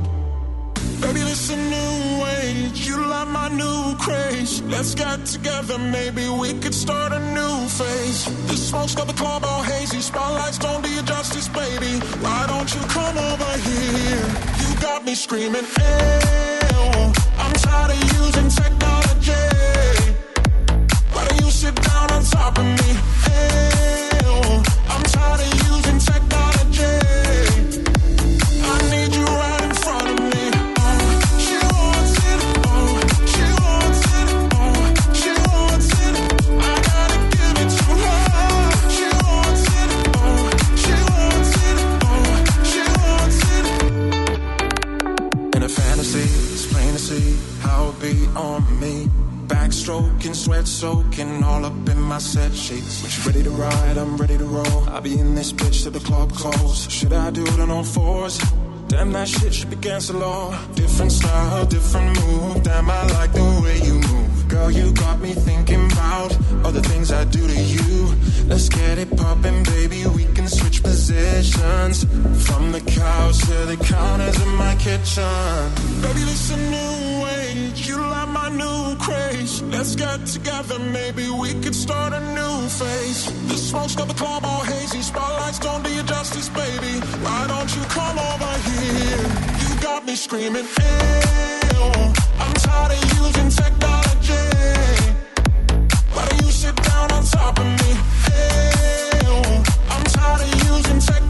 Baby, this a new age. You like my new craze. Let's get together, maybe we could start a new phase. The smoke's got the club all hazy. Spotlights don't do you justice, baby. Why don't you come over here? You got me screaming, ew. I'm tired of using technology. Why don't you sit down on top of me? Ew. I'm tired of using technology. Backstroking, sweat soaking, all up in my set sheets. When she's ready to ride, I'm ready to roll. I'll be in this bitch till the club close. Should I do it on all fours? Damn, that shit should be against the law. Different style, different move. Damn, I like the way you move. Girl, you got me thinking about all the things I do to you. Let's get it poppin', baby. We can switch positions. From the couch to the counters in my kitchen. Baby, this a new age. You like my new craze. Let's get together, maybe we could start a new phase. The smoke's got the club all hazy. Spotlights don't do you justice, baby. Why don't you come over here? You got me screaming. I'm tired of using technology stopping me. Hey, I'm tired of using tech.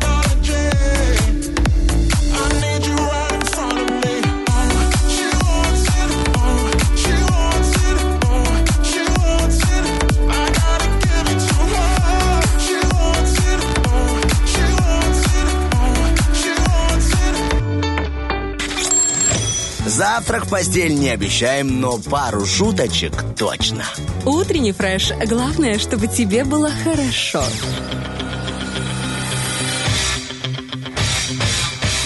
Завтрак в постель не обещаем, но пару шуточек точно. Утренний фреш. Главное, чтобы тебе было хорошо.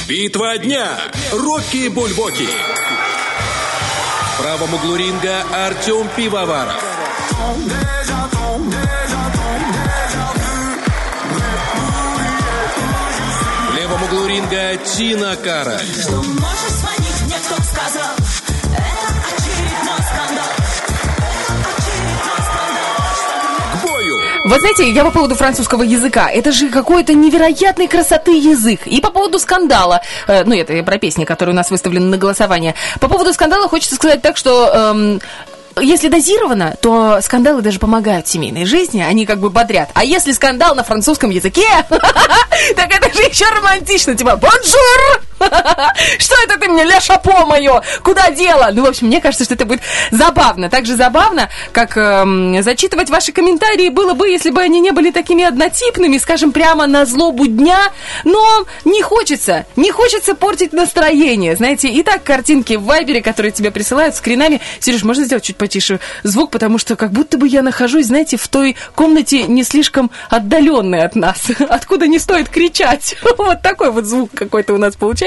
Битва дня. Рокки Бульбоки. В правом углу ринга Артем Пивоваров. В левом углу ринга Тина Кара. Что Вы знаете, я по поводу французского языка. Это же какой-то невероятной красоты язык. И по поводу скандала, э, ну это про песни, которые у нас выставлены на голосование. По поводу скандала хочется сказать так, что эм, если дозировано, то скандалы даже помогают семейной жизни, они как бы бодрят. А если скандал на французском языке, так это же еще романтично, типа «Bonjour!» Что это ты мне, la chapeau мое? Куда дело? Ну, в общем, мне кажется, что это будет забавно. Так же забавно, как эм, зачитывать ваши комментарии было бы, если бы они не были такими однотипными, скажем, прямо на злобу дня. Но не хочется, не хочется портить настроение. Знаете, и так картинки в Вайбере, которые тебе присылают скринами. Сереж, можно сделать чуть потише звук, потому что как будто бы я нахожусь, знаете, в той комнате не слишком отдаленной от нас, откуда не стоит кричать. Вот такой вот звук какой-то у нас получается.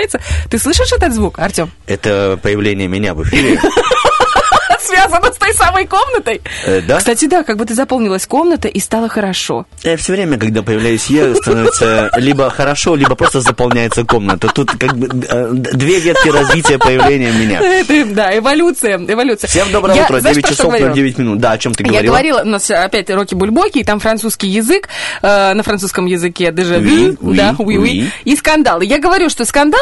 Ты слышишь этот звук, Артем? Это появление меня в эфире. Связано с той самой комнатой? Э, да? Кстати, да, как будто заполнилась комната и стало хорошо. все время, когда появляюсь я, становится либо хорошо, либо просто заполняется комната. Тут как бы э, две ветки развития появления меня. Это, да, эволюция, эволюция. Всем доброе Я- утро, знаешь, 9 про что часов на говорила? 9 минут. Да, о чем ты Я говорила? говорила, у нас опять Роки Бульбоки, и там французский язык, э, на французском языке Oui, oui, да, oui, oui, oui. и скандалы. Я говорю, что скандал,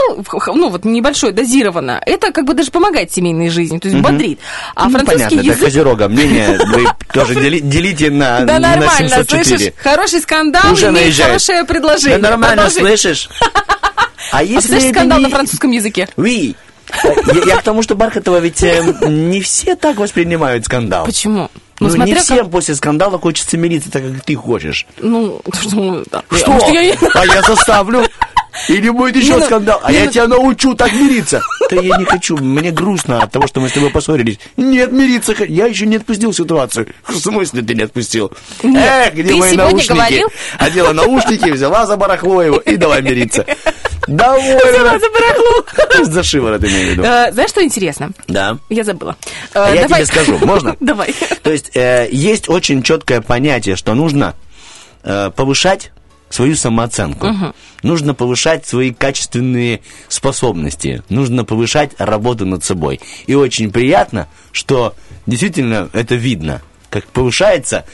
ну вот небольшой, дозированно, это как бы даже помогает семейной жизни, то есть Мгм. бодрит. А французский понятно, это язык... Козерога. Мнение вы тоже дели- делите на, Да нормально, 704. слышишь? Хороший скандал Уже наезжает. хорошее предложение. Да нормально, слышишь? А А если слышишь это скандал на французском языке? Oui. Я, к тому, что Бархатова ведь э, не все так воспринимают скандал. Почему? Ну, Ну, не как- всем после скандала хочется мириться так, как ты хочешь. Ну, что? да. Что? Потому я А я заставлю. Или будет еще Не, ну, скандал. А не, я ну- тебя научу так мириться. Да я не хочу. Мне грустно от того, что мы с тобой поссорились. Нет, мириться. Я еще не отпустил ситуацию. В смысле ты не отпустил? Нет, Эх, где ты мои наушники? говорил? Одела наушники, взяла за барахло его и давай мириться. Взяла Довольно. за барахло. За шиворот имею в виду. Э, Знаешь, что интересно? Да. Я забыла. А Э, я давай. тебе скажу, можно? Давай. То есть э, есть очень четкое понятие, что нужно э, повышать свою самооценку. Мгм. Нужно повышать свои качественные способности. Нужно повышать работу над собой. И очень приятно, что действительно это видно, как повышается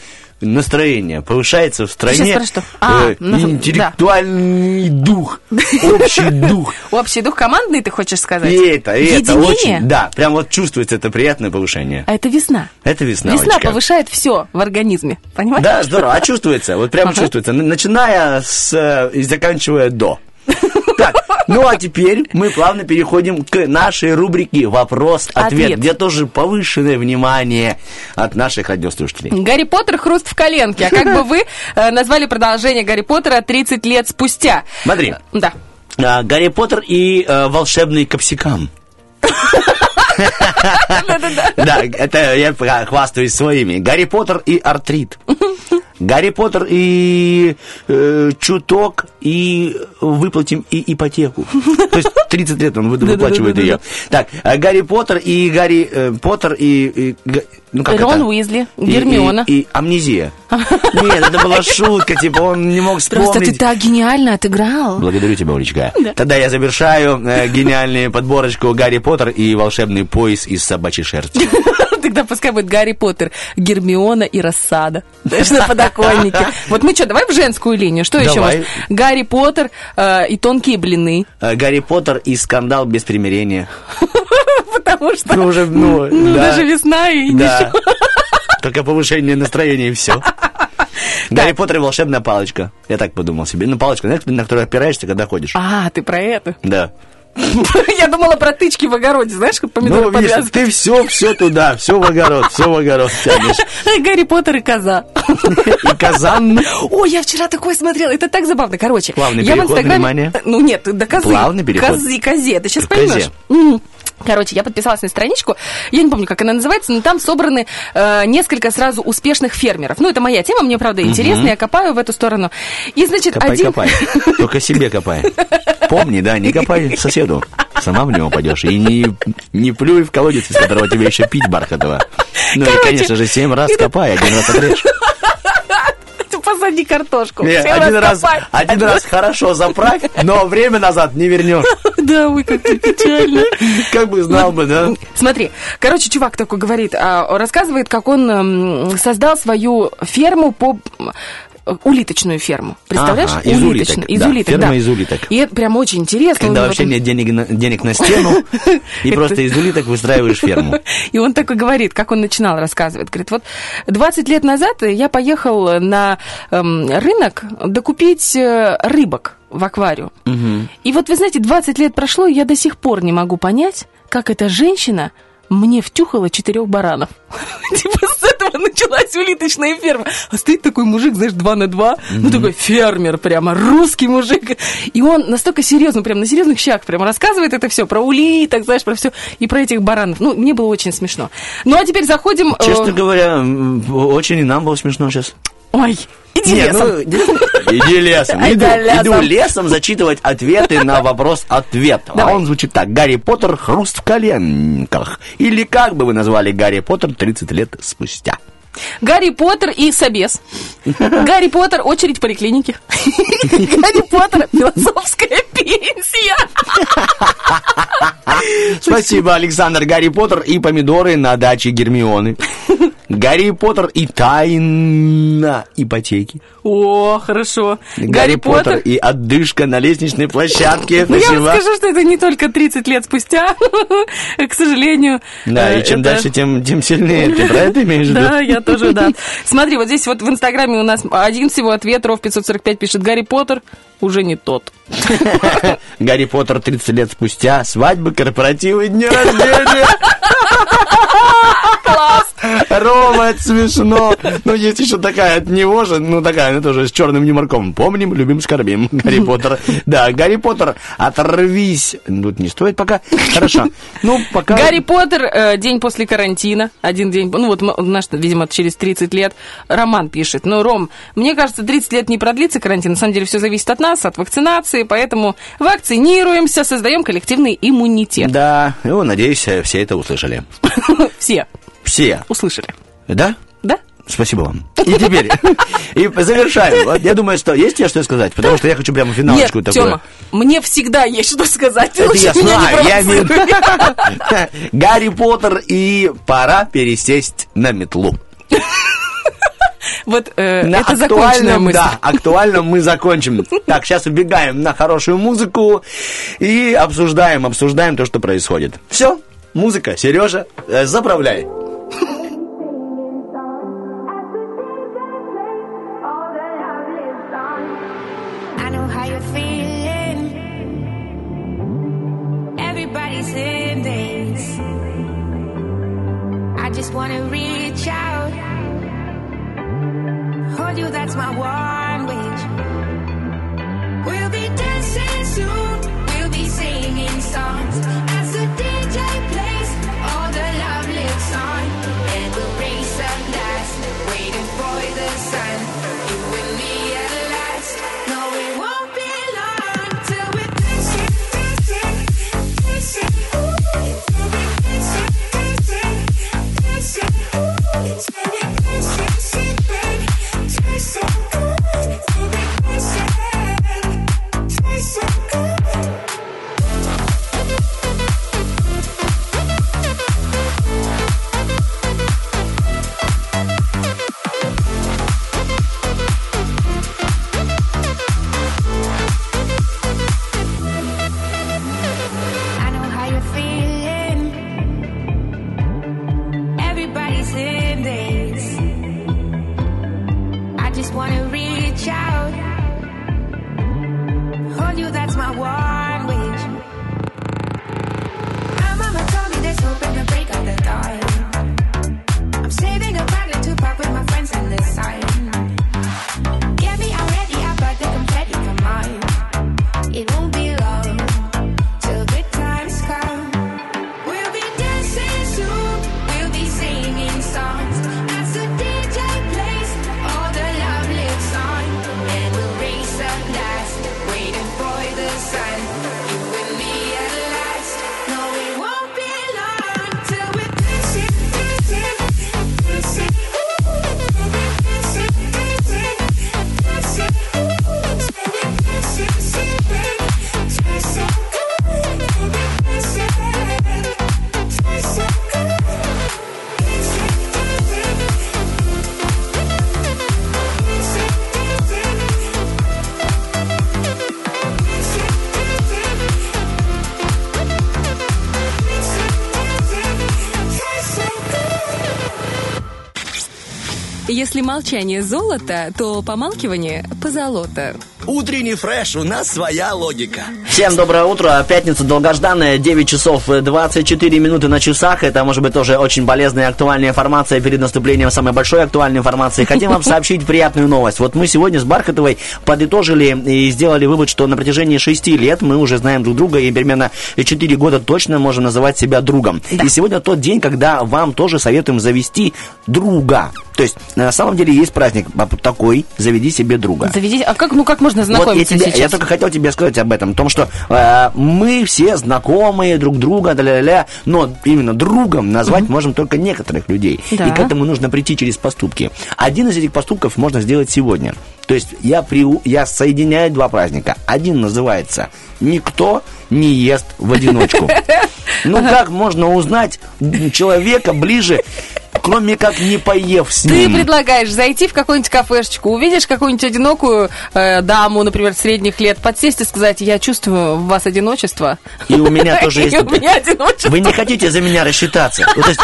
настроение, повышается в стране Сейчас что? А, э, ну, да. интеллектуальный дух, общий дух. Общий дух командный, ты хочешь сказать? И это, и это очень, да, прям вот чувствуется это приятное повышение. А это весна. Это весна. Весна повышает все в организме. Понимаешь? Да, здорово, а чувствуется, вот прямо Ага. чувствуется, начиная с э, и заканчивая до. Так, ну а теперь мы плавно переходим к нашей рубрике «Вопрос-ответ», Ответ. где тоже повышенное внимание от наших радиослушателей. Гарри Поттер хруст в коленке. А как бы вы э, назвали продолжение Гарри Поттера 30 лет спустя? Смотри, Да. а, Гарри Поттер и э, волшебный капсикам. Да, это я хвастаюсь своими. Гарри Поттер и артрит. Гарри Поттер и э, чуток, и выплатим и ипотеку. То есть 30 лет он вы- выплачивает ее. Так, э, Гарри Поттер и Гарри э, Поттер и... и ну, как Рон это? Уизли, И- Гермиона. И, и амнезия. Нет, это была шутка, типа он не мог Просто ты вспомнить. так гениально отыграл. Благодарю тебя, Олечка. Да. Тогда я завершаю э, гениальную подборочку Гарри Поттер и волшебный пояс из собачьей шерсти. Тогда пускай будет Гарри Поттер, Гермиона и Рассада. Знаешь, на подоконнике. Вот мы что, давай в женскую линию. Что еще? Давай. может? Гарри Поттер э, и тонкие блины. Э, Гарри Поттер и скандал без примирения. Потому что Ну, уже, ну, ну, да. даже весна и Да. ничего. Только повышение настроения и все. Гарри Поттер и волшебная палочка. Я так подумал себе. Ну, палочка, знаешь, на которую опираешься, когда ходишь. А, ты про это. Да. Я думала про тычки в огороде, знаешь, как помидоры Ну, видишь, ты все, все туда, все в огород, все в огород тянешь. Гарри Поттер и коза. И казан. Ой, я вчера такое смотрела, это так забавно. Короче, Плавный я в переход, Инстаграме... внимание. Ну нет, до козы. Плавный переход. Козы, козе, ты сейчас поймешь. Короче, я подписалась на страничку, я не помню, как она называется, но там собраны э, несколько сразу успешных фермеров. Ну, это моя тема, мне, правда, интересно, я копаю в эту сторону. И, значит, Копай, один... копай. Только себе копай. Помни, да, не копай соседу. Сама в него пойдешь. И не, не плюй в колодец, из которого тебе еще пить бархатого. Ну Короче, и, конечно же, семь раз копай, один раз отрежь. Посади картошку. Не, Всем один раз, один раз хорошо заправь, но время назад не вернешь. Да, ой, как ты печально. Как бы знал бы, да? Смотри, короче, чувак такой говорит, а, рассказывает, как он создал свою ферму по улиточную ферму. Представляешь? Ага, из Улиточную. улиток, Из да, улиток, ферма да. из улиток. И это прям очень интересно. Когда вообще вот- нет денег на, денег на стену, и просто из улиток выстраиваешь ферму. И он такой говорит, как он начинал рассказывать. Говорит, вот 20 лет назад я поехал на эм, рынок докупить э, рыбок в аквариум. И вот, вы знаете, 20 лет прошло, и я до сих пор не могу понять, как эта женщина мне втюхала четырех баранов. Типа с этого началась улиточная ферма. А стоит такой мужик, знаешь, два на два, ну такой фермер прямо, русский мужик. И он настолько серьезно, прям на серьезных щах прям рассказывает это все про улиток, знаешь, про все, и про этих баранов. Ну, мне было очень смешно. Ну, а теперь заходим... э, Честно говоря, очень и нам было смешно сейчас. Ой, иди лесом. ну, Иди лесом. Иду, да лесом. иду лесом зачитывать ответы на вопрос-ответ. А Давай. он звучит так. Гарри Поттер хруст в коленках. Или как бы вы назвали Гарри Поттер 30 лет спустя? Гарри Поттер и Собес. Гарри Поттер, очередь в поликлинике. Гарри Поттер, философская пенсия. Спасибо, Александр. Гарри Поттер и помидоры на даче Гермионы. Гарри Поттер и тайна ипотеки. О, хорошо. Гарри, Поттер и отдышка на лестничной площадке. Ну, я вам скажу, что это не только 30 лет спустя, к сожалению. Да, Э, и чем это- дальше, тем, тем сильнее. Ты про это имеешь в виду? Да, я тоже, да. Смотри, вот здесь вот в Инстаграме у нас один всего ответ, Ров 545 пишет, Гарри Поттер уже не тот. Гарри Поттер 30 лет спустя. Свадьбы, корпоративы, дни рождения. Класс! Рома, это смешно. Ну, есть еще такая от него же, ну, такая, она тоже с черным юморком. Помним, любим, скорбим. Гарри Поттер. Да, Гарри Поттер, оторвись. Тут не стоит пока. Хорошо. Ну, пока... Гарри Поттер, э, день после карантина, один день, ну вот наш, видимо, через 30 лет, Роман пишет, ну, Ром, мне кажется, 30 лет не продлится карантин, на самом деле все зависит от нас, от вакцинации, поэтому вакцинируемся, создаем коллективный иммунитет. Да, ну, надеюсь, э, все это услышали. Все Все. услышали. Да? Да? Спасибо вам. И теперь, и завершаем. Вот Я думаю, что есть тебе что сказать, потому что я хочу прямо финалочку Нет, такую. Тёма, мне всегда есть что сказать. Это я не знаю, я виду. Гарри Поттер и пора пересесть на метлу. Вот э, На это законченная актуальном, мысль. да, актуальном мы закончим. Так, сейчас убегаем на хорошую музыку и обсуждаем, обсуждаем то, что происходит. Все, музыка, Сережа, э, заправляй. I know how you're feeling. Everybody's in this. I just wanna reach out. Hold you, that's my one wish. We'll be dancing soon. We'll be singing songs my wall. Если молчание золото, то помалкивание позолота. Утренний фреш, у нас своя логика. Всем доброе утро. Пятница долгожданная, 9 часов 24 минуты на часах. Это может быть тоже очень полезная и актуальная информация перед наступлением самой большой актуальной информации. Хотим вам сообщить приятную новость. Вот мы сегодня с Бархатовой подытожили и сделали вывод, что на протяжении 6 лет мы уже знаем друг друга и примерно 4 года точно можем называть себя другом. И сегодня тот день, когда вам тоже советуем завести друга. То есть, на самом деле, есть праздник такой, заведи себе друга. Заведите. А как, ну как можно Вот я, знакомиться тебе- сейчас? я только хотел тебе сказать об этом, о том, что э, мы все знакомые друг друга, ля-ля-ля, но именно другом назвать можем только некоторых людей. Да. И к этому нужно прийти через поступки. Один из этих поступков можно сделать сегодня. То есть я, приу- я соединяю два праздника. Один называется «Никто не ест в одиночку». Ну как можно узнать человека ближе, кроме как не поев с Ты ним? предлагаешь зайти в какую-нибудь кафешечку, увидишь какую-нибудь одинокую э, даму, например, средних лет, подсесть и сказать, я чувствую в вас одиночество. И у меня тоже есть... Вы не хотите за меня рассчитаться? Ну, то есть,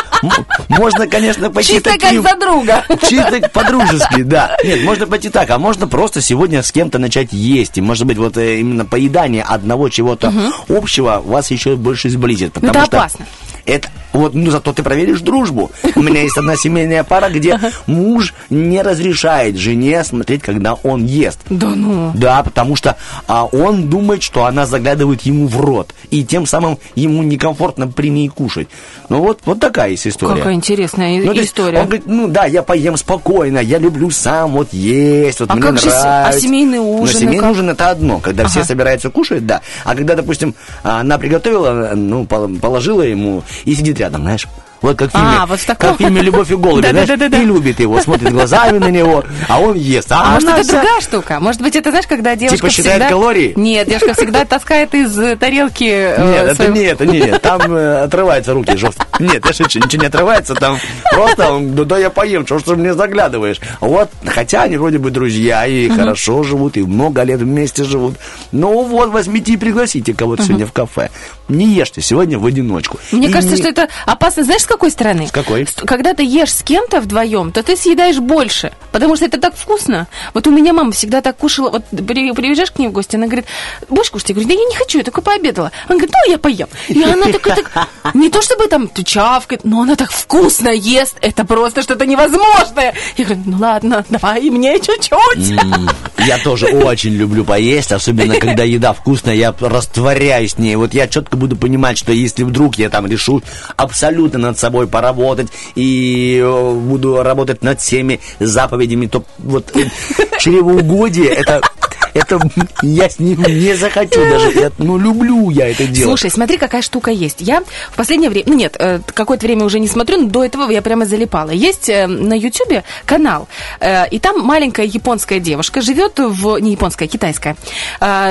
можно, конечно, пойти Чисто таким... как за друга. Чисто по-дружески, да. Нет, можно пойти так, а можно просто сегодня с кем-то начать есть. И, может быть, вот э, именно поедание одного чего-то общего вас еще больше сблизит. Ну, Потому это что опасно. Это, вот, ну, зато ты проверишь дружбу. У меня есть одна семейная пара, где муж не разрешает жене смотреть, когда он ест. Да ну. Да, потому что а, он думает, что она заглядывает ему в рот. И тем самым ему некомфортно при ней кушать. Ну вот, вот такая есть история. Какая интересная Ну, история. Он говорит, ну да, я поем спокойно, я люблю сам вот есть, вот А мне как же а нравится. семейный Ну, ужин, семейный как? ужин это одно, когда все Ага. собираются кушать, да. А когда, допустим, она приготовила, ну, пол- положила ему и сидит рядом, знаешь. Вот как в фильме, А, вот в таком. как в фильме «Любовь и голуби», знаешь, Да-да-да-да-да. и любит его, смотрит глазами на него, а он ест. А, может, она это вся- другая штука? Может быть, это, знаешь, когда девушка Типа считает всегда... калории? Нет, девушка всегда таскает из тарелки... э, Нет, это не это, не, нет, там э, отрываются руки жестко. Нет, я шучу, ничего не отрывается, там просто, он, ну да я поем, что ж ты мне заглядываешь. Вот, хотя они вроде бы друзья и хорошо живут, и много лет вместе живут. Ну вот, возьмите и пригласите кого-то сегодня в кафе. Не ешьте сегодня в одиночку. Мне И кажется, не- что это опасно, знаешь, с какой стороны? С какой? Когда ты ешь с кем-то вдвоем, то ты съедаешь больше, потому что это так вкусно. Вот у меня мама всегда так кушала, вот при- приезжаешь к ней в гости, она говорит, будешь кушать? Я говорю, да я не хочу, я только пообедала. Она говорит, ну, я поем. И она такая, так, не то чтобы там чавкает, но она так вкусно ест, это просто что-то невозможное. Я говорю, ну ладно, давай и мне чуть-чуть. Я тоже очень люблю поесть, особенно когда еда вкусная, я растворяюсь в ней. Вот я четко буду понимать, что если вдруг я там решу абсолютно над собой поработать и э, буду работать над всеми заповедями, то вот э, чревоугодие это это я с ним не захочу даже. Я, ну, люблю я это делать. Слушай, смотри, какая штука есть. Я в последнее время, ну нет, э, какое-то время уже не смотрю, но до этого я прямо залипала. Есть э, на Ютубе канал, э, и там маленькая японская девушка живет в, не японская, китайская,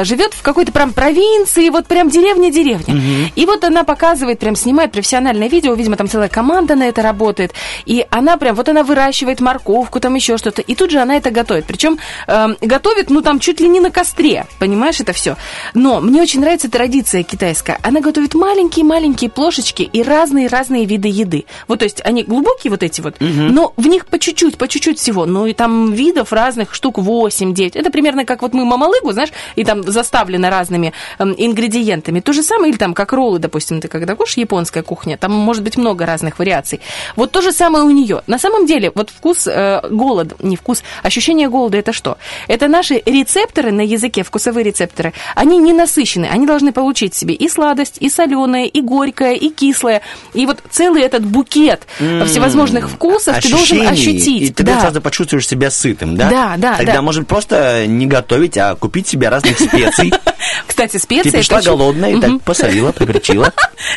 живет в какой-то прям провинции, вот прям деревня-деревня. И вот она показывает, прям снимает профессиональное видео, видимо, там целая команда на это работает, и она прям, вот она выращивает морковку, там еще что-то, и тут же она это готовит. Причем э, готовит, ну там чуть ли не не на костре, понимаешь, это все. Но мне очень нравится традиция китайская. Она готовит маленькие-маленькие плошечки и разные-разные виды еды. Вот, то есть они глубокие вот эти вот, но в них по чуть-чуть, по чуть-чуть всего. Ну и там видов разных штук 8-9. Это примерно как вот мы мамалыгу, знаешь, и там заставлено разными эм, ингредиентами. То же самое, или там как роллы, допустим, ты когда кушаешь японская кухня, там может быть много разных вариаций. Вот то же самое у нее. На самом деле, вот вкус э, голода, не вкус, ощущение голода это что? Это наши рецепторы на языке, вкусовые рецепторы, они не насыщены, они должны получить себе и сладость, и соленое, и горькое, и кислое, и вот целый этот букет всевозможных вкусов ты должен ощутить. И ты Да. сразу почувствуешь себя сытым, да? Да, да, Тогда, да. может, просто не готовить, а купить себе разных специй. Кстати, специи... Ты пришла голодная, и так посолила.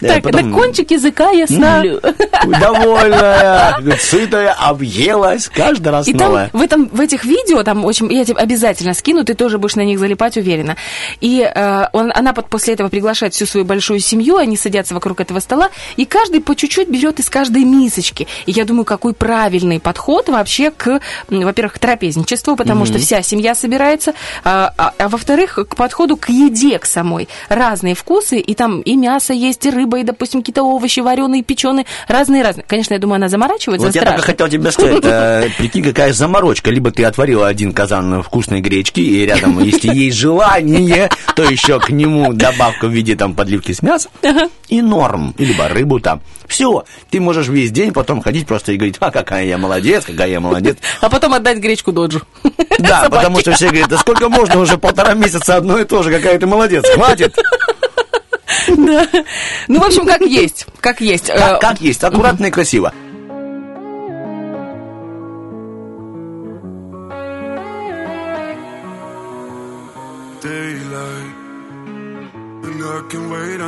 Э, Так, на кончик языка я ставлю. довольная, сытая, объелась, каждый раз И там новая. в, этом, в этих видео, там очень, я тебе обязательно скину, ты тоже будешь на них залипать, уверена. И э, он, она под- после этого приглашает всю свою большую семью, они садятся вокруг этого стола, и каждый по чуть-чуть берет из каждой мисочки. И я думаю, какой правильный подход вообще к, во-первых, к трапезничеству, потому Мгм. что вся семья собирается, а, а- а во-вторых, к подходу к еде, к самой. Разные вкусы, и там и мясо есть, и рыба, и, допустим, какие-то овощи вареные, печеные, разные-разные. Конечно, я думаю, она заморачивается Вот я страшно. только хотел тебе сказать, э, прикинь, какая заморочка. Либо ты отварила один казан вкусной гречки, и рядом, если есть желание, то еще к нему добавка в виде там подливки с мясом, и норм, либо рыбу там. Все, ты можешь весь день потом ходить просто и говорить, а какая я молодец, какая я молодец. А потом отдать гречку доджу. Да, потому что все говорят, да сколько можно уже полтора месяца одно и то же, какая ты молодец, хватит. Да. Ну, в общем, как есть. Как есть. Как, Э, как есть, аккуратно и красиво.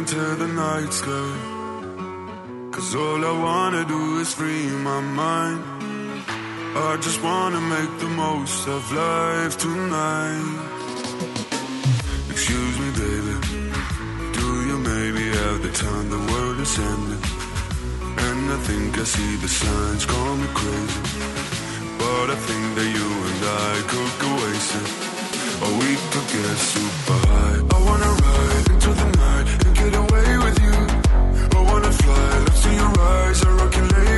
Until the night sky. Cause all I wanna do is free my mind. I just wanna make the most of life tonight. Excuse me baby. Do you maybe have the time? The world is ending. And I think I see the signs call me crazy. But I think that you and I could go wasted or we could get super high. I wanna ride into the night eyes are rocket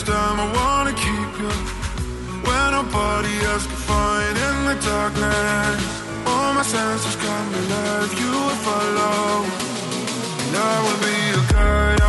last time. I wanna keep you. When nobody else can find in the darkness, all my senses come alive. You will follow, and I will be your guide.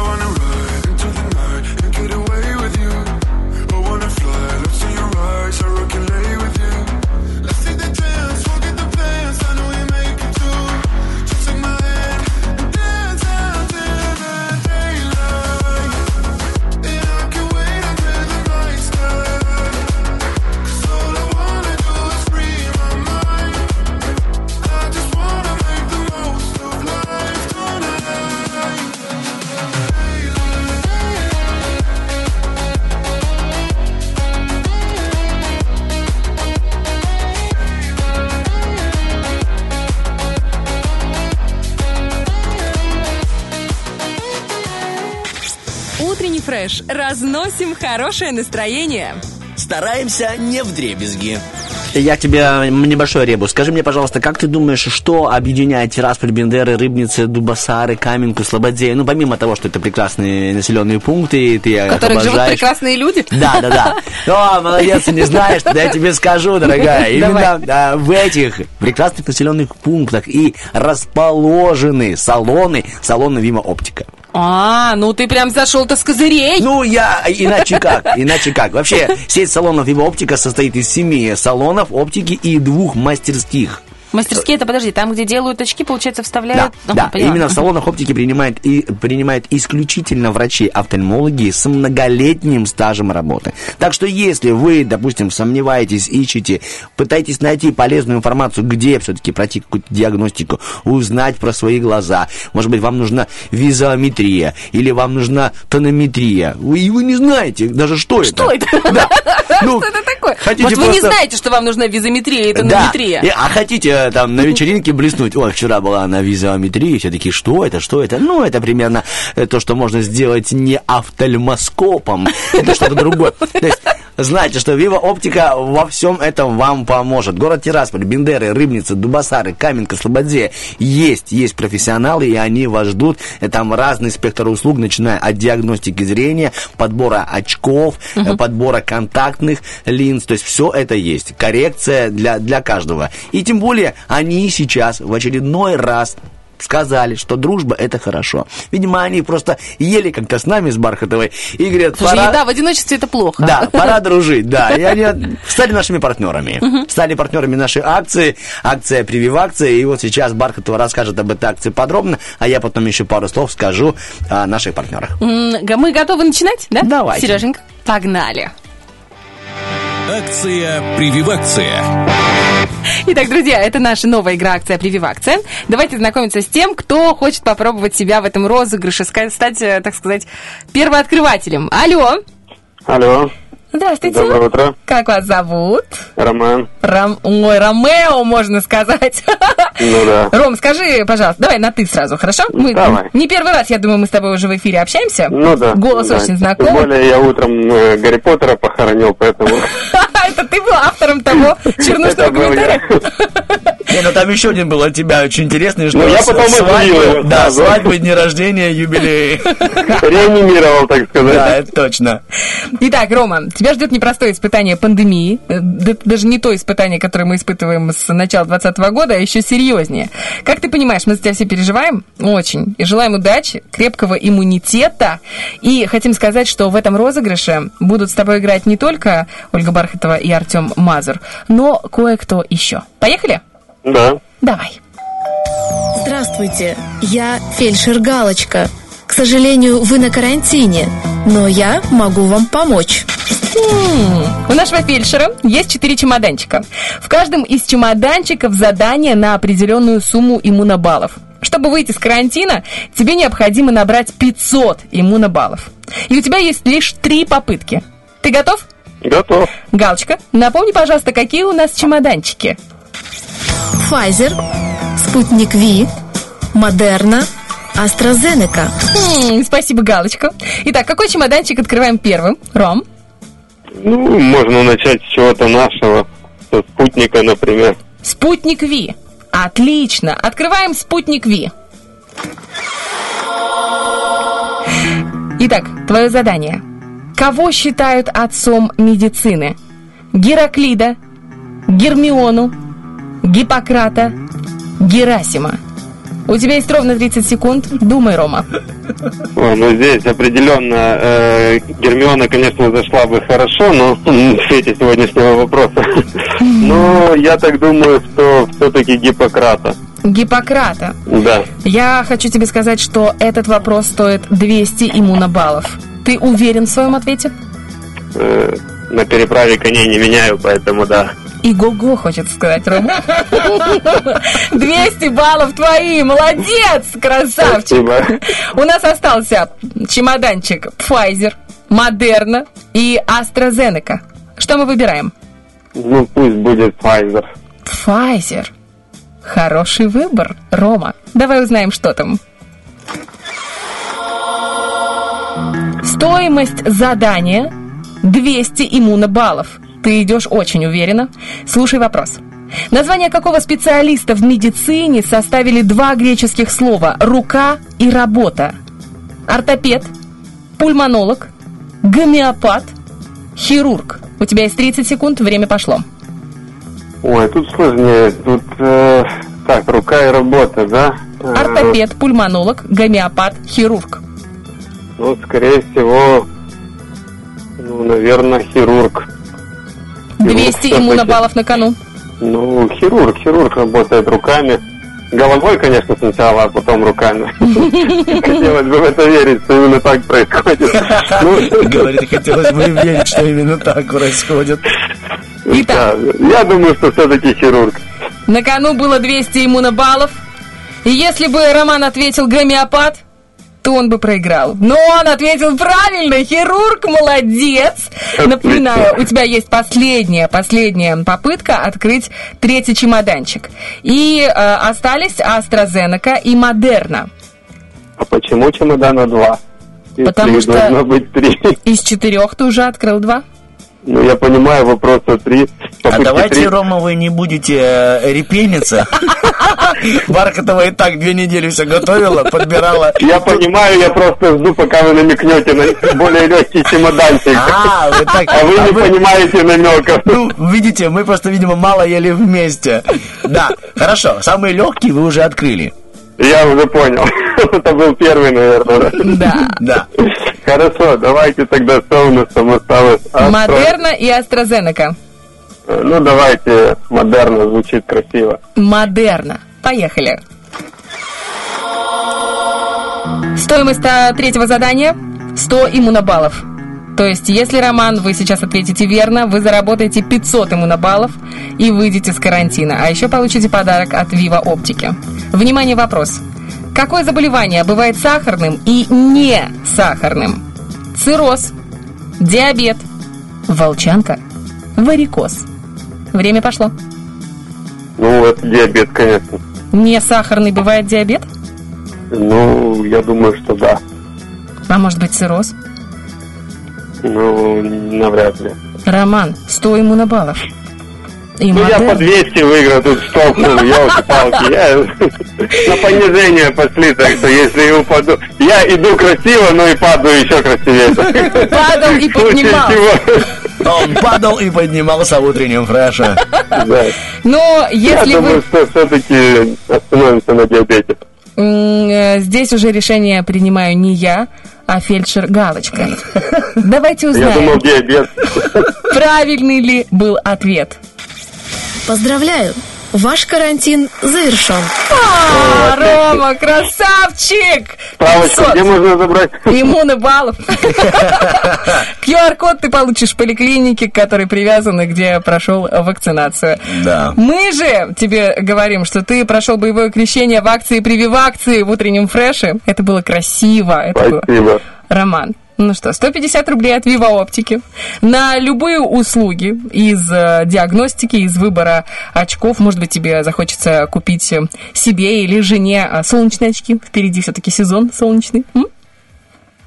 Фреш. Разносим хорошее настроение. Стараемся не в дребезги. Я тебе небольшой ребус. Скажи мне, пожалуйста, как ты думаешь, что объединяет Тирасполь, Бендеры, Рыбницы, Дубасары, Каменку, Слободею? Ну, помимо того, что это прекрасные населенные пункты, ты В которых живут прекрасные люди. Да, да, да. О, молодец, ты не знаешь, тогда я тебе скажу, дорогая. Именно а, в этих прекрасных населенных пунктах и расположены салоны, салоны Вима Оптика. А, ну ты прям зашел-то с козырей. Ну, я иначе как, иначе как. Вообще, сеть салонов Вива Оптика состоит из семи салонов оптики и двух мастерских. Мастерские, это подожди, там, где делают очки, получается, Да, вставляют... Да. поняла. именно в салонах оптики принимают, и, принимают исключительно врачи-офтальмологи с многолетним стажем работы. Так что если вы, допустим, сомневаетесь, ищете, пытаетесь найти полезную информацию, где все-таки пройти какую-то диагностику, узнать про свои глаза, может быть, вам нужна визометрия или вам нужна тонометрия, вы, и вы не знаете даже, что, Что это? Да. Ну, Что это такое? хотите Может, вы не просто- знаете, что вам нужна визометрия и да. тонометрия? И- а хотите э, там на вечеринке блеснуть? Ой, вчера была на визометрии, все такие, что это, что это? Ну, это примерно э, то, что можно сделать не офтальмоскопом. Это что-то другое. То есть, знаете, что Вива Оптика во всем этом вам поможет. Город Тирасполь, Бендеры, Рыбница, Дубасары, Каменка, Слободзе. Есть, есть профессионалы, и они вас ждут. И Там разный спектр услуг, начиная от диагностики зрения, подбора очков, э, подбора контактных линз. То есть все это есть. Коррекция для, для каждого. И тем более они сейчас в очередной раз сказали, что дружба это хорошо. Видимо, они просто ели как-то с нами, с Бархатовой, и говорят, Слушай, пора... еда в одиночестве это плохо. Да, пора дружить, да. И они стали нашими партнерами. Стали партнерами нашей акции, акция «Прививакция». И вот сейчас Бархатова расскажет об этой акции подробно, а я потом еще пару слов скажу о наших партнерах. Мы готовы начинать, да? Давайте. Сереженька, погнали. Акция «Прививакция». Итак, друзья, это наша новая игра акция Прививакция. Давайте знакомиться с тем, кто хочет попробовать себя в этом розыгрыше, стать, э, так сказать, первооткрывателем. Алло. Алло, Здравствуйте. доброе утро, Как вас зовут? Роман. Ром... Ой, Ромео, можно сказать. Ну да. Ром, скажи, пожалуйста, давай на ты сразу, хорошо? Мы Давай. не первый раз, я думаю, мы с тобой уже в эфире общаемся. Ну да. Голос да. очень Тем знакомый. более я утром э, Гарри Поттера похоронил, поэтому... Это ты был автором того чернушного комментария? Не, ну там еще один был от тебя очень интересный, что Ну, я потом свадьбы, да, свадьбы, дни рождения, юбилеи. Реанимировал, так сказать. Да, это точно. Итак, Рома, тебя ждет непростое испытание пандемии. Э, да- Даже не то испытание, которое мы испытываем с начала 2020 года, а еще серьезнее. Как ты понимаешь, мы за тебя все переживаем очень. И желаем удачи, крепкого иммунитета. И хотим сказать, что в этом розыгрыше будут с тобой играть не только Ольга Бархатова и Артем Мазур, но кое-кто еще. Поехали? Да. Давай. Здравствуйте, я фельдшер Галочка. К сожалению, вы на карантине, но я могу вам помочь. М, У нашего фельдшера есть четыре чемоданчика. В каждом из чемоданчиков задание на определенную сумму иммунобаллов. Чтобы выйти с карантина, тебе необходимо набрать 500 иммунобаллов. И у тебя есть лишь три попытки. Ты готов? Готов. Галочка, напомни, пожалуйста, какие у нас чемоданчики? Pfizer, Спутник Ви, Модерна, AstraZeneca. М, Спасибо, Галочка. Итак, какой чемоданчик открываем первым? Ром? Ну, можно начать с чего-то нашего, со спутника, например. Спутник Ви. Отлично. Открываем спутник Ви. Итак, твое задание. Кого считают отцом медицины? Гераклида, Гермиону, Гиппократа, Герасима. У тебя есть ровно 30 секунд. Думай, Рома. Ой, ну здесь определенно э, Гермиона, конечно, зашла бы хорошо, но в свете сегодняшнего вопроса. Но я так думаю, что все-таки Гиппократа. Гиппократа. Да. Я хочу тебе сказать, что этот вопрос стоит 200 иммунобаллов. Ты уверен в своем ответе? Э, на переправе коней не меняю, поэтому да. И го-го, хочется сказать, Рома. 200 баллов твои, молодец, красавчик. Спасибо. У нас остался чемоданчик Pfizer, Moderna и AstraZeneca. Что мы выбираем? Ну, пусть будет Pfizer. Pfizer. Хороший выбор, Рома. Давай узнаем, что там. Стоимость задания 200 иммунобаллов. Ты идешь очень уверенно. Слушай вопрос. Название какого специалиста в медицине составили два греческих слова «рука» и «работа»? Ортопед, пульмонолог, гомеопат, хирург. У тебя есть 30 секунд, время пошло. Ой, тут сложнее. Тут, э, так, рука и работа, да? Э, Ортопед, пульмонолог, гомеопат, хирург. Ну, скорее всего, ну, наверное, хирург. 200 всё-таки. иммунобаллов на кону. Ну, хирург, хирург работает руками. Головой, конечно, сначала, а потом руками. Хотелось бы в это верить, что именно так происходит. Ну, Говорит, хотелось бы верить, что именно так происходит. да, я думаю, что все-таки хирург. На кону было 200 иммунобаллов. И если бы Роман ответил гомеопат, то он бы проиграл. Но он ответил правильно, хирург, молодец. Напоминаю, у тебя есть последняя, последняя попытка открыть третий чемоданчик. И э, остались AstraZeneca и Модерна. А почему чемодана два? Потому что- быть три. Из четырех ты уже открыл два. Ну, я понимаю, вопрос о три. А давайте, три. Рома, вы не будете э, репениться. Бархатова и так две недели все готовила, подбирала. Я понимаю, я просто жду, пока вы намекнете на более легкий чемоданчик. А, вы так- А вы а не понимаете намеков. Ну, видите, мы просто, видимо, мало ели вместе. Да, хорошо, самые легкие вы уже открыли. Я уже понял. Это был первый, наверное. Да. Да. Хорошо, давайте тогда что у нас там осталось? Модерна и AstraZeneca. Э, Ну, давайте, модерно звучит красиво. Модерна. Поехали. Стоимость а, третьего задания 100 иммунобаллов. То есть, если, Роман, вы сейчас ответите верно, вы заработаете 500 иммунобаллов и выйдете с карантина. А еще получите подарок от Viva Оптики. Внимание, вопрос. Какое заболевание бывает сахарным и не сахарным? Цирроз, диабет, волчанка, варикоз. Время пошло. Ну, это диабет, конечно. Не сахарный бывает диабет? Ну, я думаю, что да. А может быть цирроз? Ну, навряд ли. Роман, 100 иммунобаллов. И Ну, я модель- по 200 выиграл, тут штолкнул, елки-палки. Я на понижение пошли, так что если я упаду... Я иду красиво, но и падаю еще красивее. Падал и поднимал. Он падал и поднимался в утреннем фреше. Да. Но Я если думаю, вы... что все-таки остановимся на диабете. Э, Здесь уже решение принимаю не я, а фельдшер Галочка. Давайте Я думал, узнаем, диабет. правильный ли был ответ. Поздравляю! Ваш карантин завершен. А, Рома, красавчик! 500 где можно забрать? иммунобаллов. QR-код ты получишь в поликлинике, к которой привязан и где прошел вакцинацию. Да. Мы же тебе говорим, что ты прошел боевое крещение в акции прививакции в утреннем фреше. Это было красиво. Это было... Спасибо. Роман. Ну что, 150 рублей от Viva Оптики на любые услуги из э, диагностики, из выбора очков. Может быть, тебе захочется купить себе или жене э, солнечные очки. Впереди все-таки сезон солнечный. М?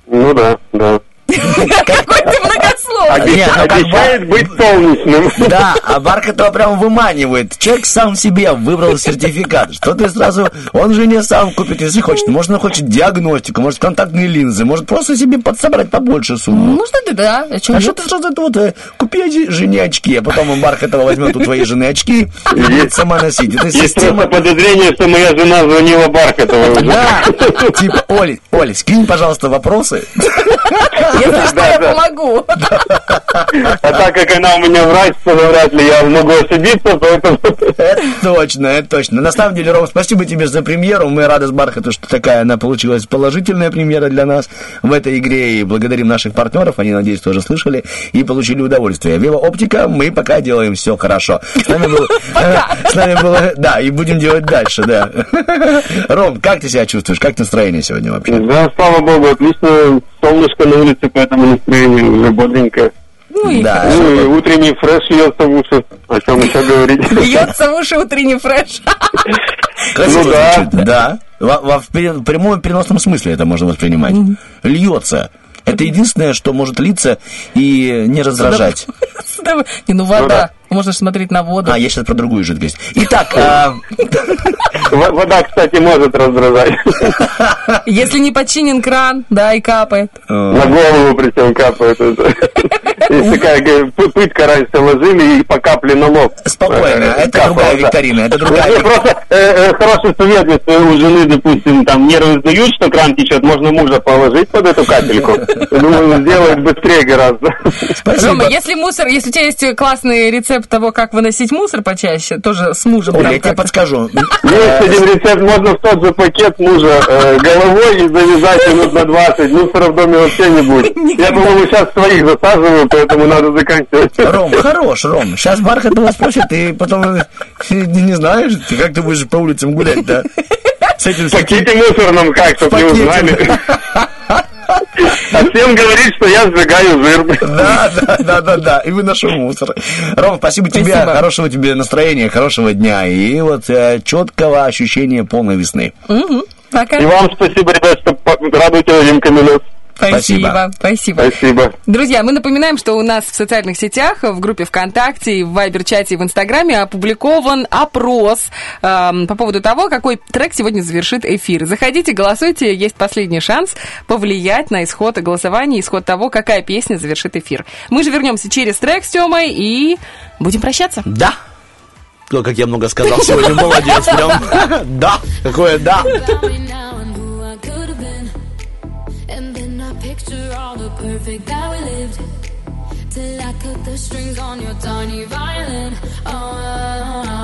Ну да, да. Какой ты многословный. Не, ну Обещает быть солнечным. Да, а Бархатова прям выманивает. Человек сам себе выбрал сертификат. Что ты сразу... Он же не сам купит, если хочет. Может, он хочет диагностику, может, контактные линзы, может, просто себе подсобрать побольше сумму. Можно ты, да. А что ты сразу это вот, э, купи жене очки, а потом он Бархатова возьмет у твоей жены очки и будет сама носить. Это Есть система... подозрение, что моя жена звонила Бархатовой уже. Да, типа, Оль, Оль, скинь, пожалуйста, вопросы. Если что, я помогу. А так как она у меня врач, то навряд ли я могу ошибиться, поэтому... Это точно, это точно. На самом деле, Ром, спасибо тебе за премьеру. Мы рады с Бархату, что такая она получилась положительная премьера для нас в этой игре. И благодарим наших партнеров. Они, надеюсь, тоже слышали и получили удовольствие. Вива Оптика, мы пока делаем все хорошо. С нами был... С нами было... Да, и будем делать дальше, да. Ром, как ты себя чувствуешь? Как настроение сегодня вообще? Да, слава богу, отлично. Солнышко на улице, поэтому настроение уже бодренькое. Ну и Да. Ну и утренний фреш льется в уши. О чем еще говорить? Льется в уши утренний фреш. Красиво Ну да. да. Во, в прямом переносном смысле это можно воспринимать. Льется. Это единственное, что может литься и не раздражать. Не, ну вода. Можно смотреть на воду. А, я сейчас про другую жидкость. Итак, а, Вода, кстати, может раздражать. Если не подчинен кран, да, и капает. На голову причем капает. Есть такая пы- пытка раньше ложили и по капле на лоб. Спокойно, Э, это другая викторина, это другая викторина. Просто э, э, хороший совет, если у жены, допустим, там нервы сдают, что кран течет, можно мужа положить под эту капельку. Думаю, сделает быстрее гораздо. Рома, если мусор, если у тебя есть классный рецепт того, как выносить мусор почаще, тоже с мужем. Там я тебе как-то. подскажу. Есть один рецепт, можно в тот же пакет мужа э, головой и завязать минут на 20. Мусора в доме вообще не будет. Я, по-моему, сейчас своих засаживаю, поэтому надо заканчивать. Ром, хорош, Ром. Сейчас Бархатова спросит, и потом э, не, знаешь, ты как ты будешь по улицам гулять, да? С этим В пакете мусорном как, чтобы не узнали. А всем говорит, что я сжигаю жир. Да, да, да, да, да. И выношу мусор. Ром, спасибо тебе, Спасибо. хорошего тебе настроения, хорошего дня и вот э, четкого ощущения полной весны. Мгм. Пока. И вам спасибо, ребят, что радуете новинками нас. Спасибо. Спасибо. Спасибо. Друзья, мы напоминаем, что у нас в социальных сетях, в группе ВКонтакте, в Вайбер-чате и в Инстаграме опубликован опрос эм, по поводу того, какой трек сегодня завершит эфир. Заходите, голосуйте, есть последний шанс повлиять на исход голосования, исход того, какая песня завершит эфир. Мы же вернемся через трек с Тёмой и будем прощаться. Да. Ой, как я много сказал сегодня, молодец, прям. Да, какое да. Perfect that we lived. Till I cut the strings on your tiny violin. Oh, my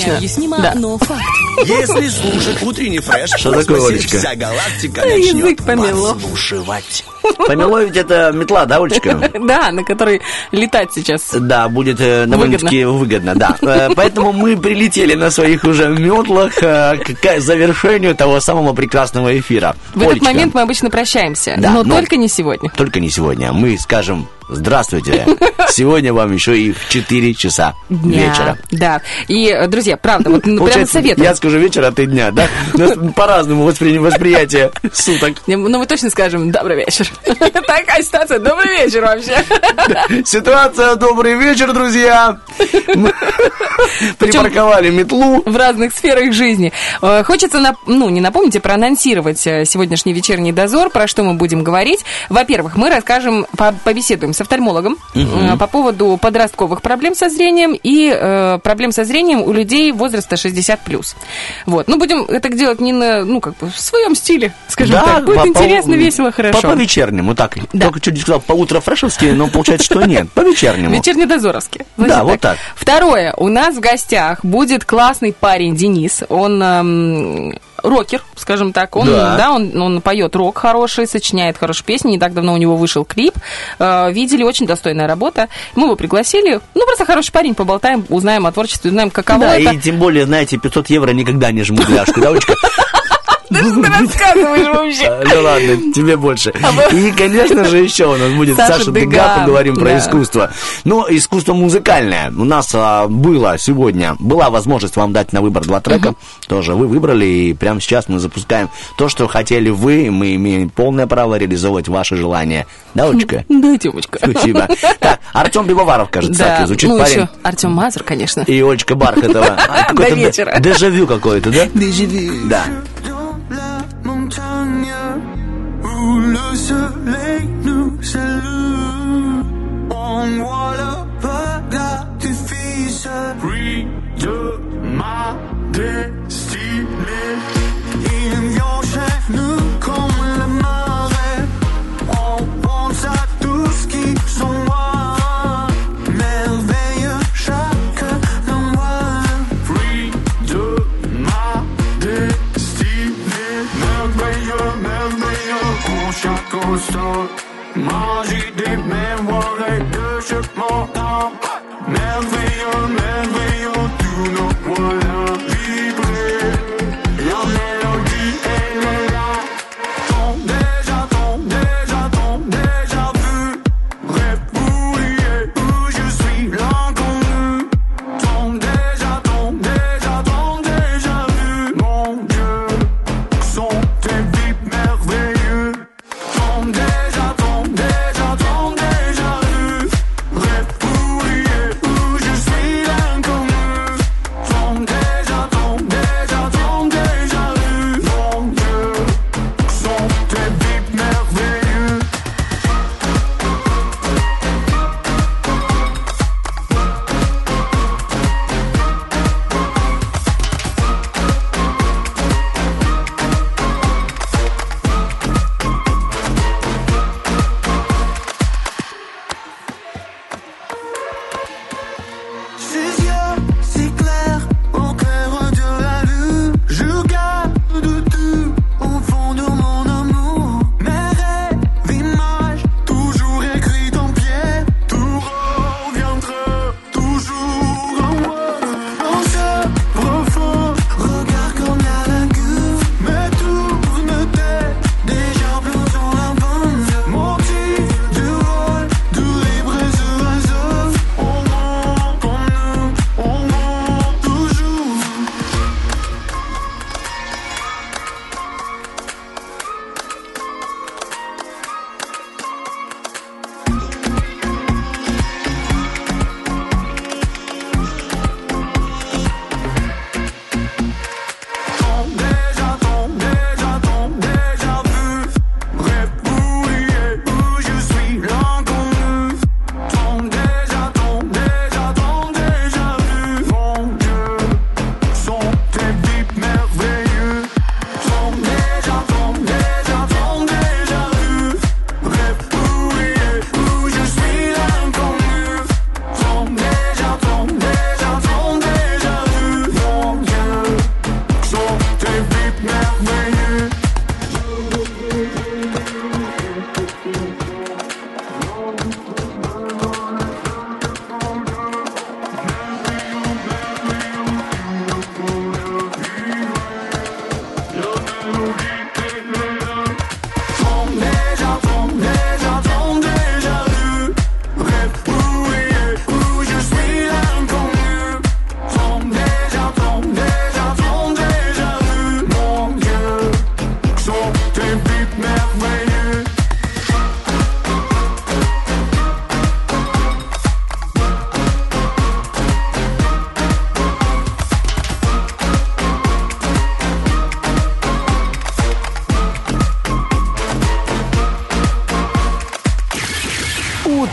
обычно... Необъяснимо, Да. но факт. Если слушать утренний фреш, Что такое, Олечка? вся галактика Язык начнет помело. подслушивать. Помело ведь это метла, да, Олечка? Да, на которой летать сейчас. Да, будет э, довольно-таки выгодно, да. Э, Поэтому мы прилетели на своих уже метлах э, к завершению того самого прекрасного эфира. В этот момент мы обычно прощаемся, но- только не сегодня. Только не сегодня. Мы скажем здравствуйте. Сегодня вам еще и в 4 часа Дня. вечера. Да. И, э, друзья, правда, вот ну, прям советую. я скажу вечер, а ты дня, да? У нас по-разному воспри- восприятие суток. Не, Ну, мы точно скажем «добрый вечер». Такая ситуация. Добрый вечер вообще. Ситуация «Добрый вечер, друзья». Припарковали метлу. В разных сферах жизни. Э, Хочется, ну, не напомнить, а проанонсировать э, сегодняшний вечерний дозор, про что мы будем говорить. Во-первых, мы расскажем, по- побеседуем с офтальмологом э, по поводу подростковых проблем со зрением и э, проблем со зрением у людей возраста 60+. Вот. Ну, будем это делать не на, ну, как бы в своем стиле, скажем Да, так. Будет по- по- интересно, весело, хорошо. По, по вечернему, так. Только чуть не сказал по утро-фрешевски, но получается, что нет. По вечернему. Вечерний дозоровский. Да, вот так. Второе. У нас в гостях будет классный парень Денис. Он эм, рокер, скажем так. Он, Да. да, он, он поет рок хороший, сочиняет хорошие песни. Не так давно у него вышел клип. Э, видели, очень достойная работа. Мы его пригласили. Ну, просто хороший парень, поболтаем, узнаем о творчестве, узнаем, каково Да, это. и тем более, знаете, 500 евро никогда не жмут ляжку, да, Олечка? Да что ты рассказываешь вообще? А, Ну ладно, тебе больше. И, конечно же, еще у нас будет Саша Дега, поговорим про искусство. Ну, искусство музыкальное. У нас а, было сегодня, была возможность вам дать на выбор два трека. Тоже вы выбрали, и прямо сейчас мы запускаем то, что хотели вы. Мы имеем полное право реализовывать ваши желания. Да, Олечка? Да, Тёмочка. Спасибо. Так, Артем Пивоваров, кажется, Да, так звучит ну парень. Артем Мазур, конечно. И Олечка Бархатова. А, До вечера. де- Дежавю какое-то, да? Дежавю. Да. Le soleil nous salue. On voit le d'artifice pris de ma destinée. Il nous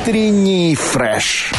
Утренний фреш.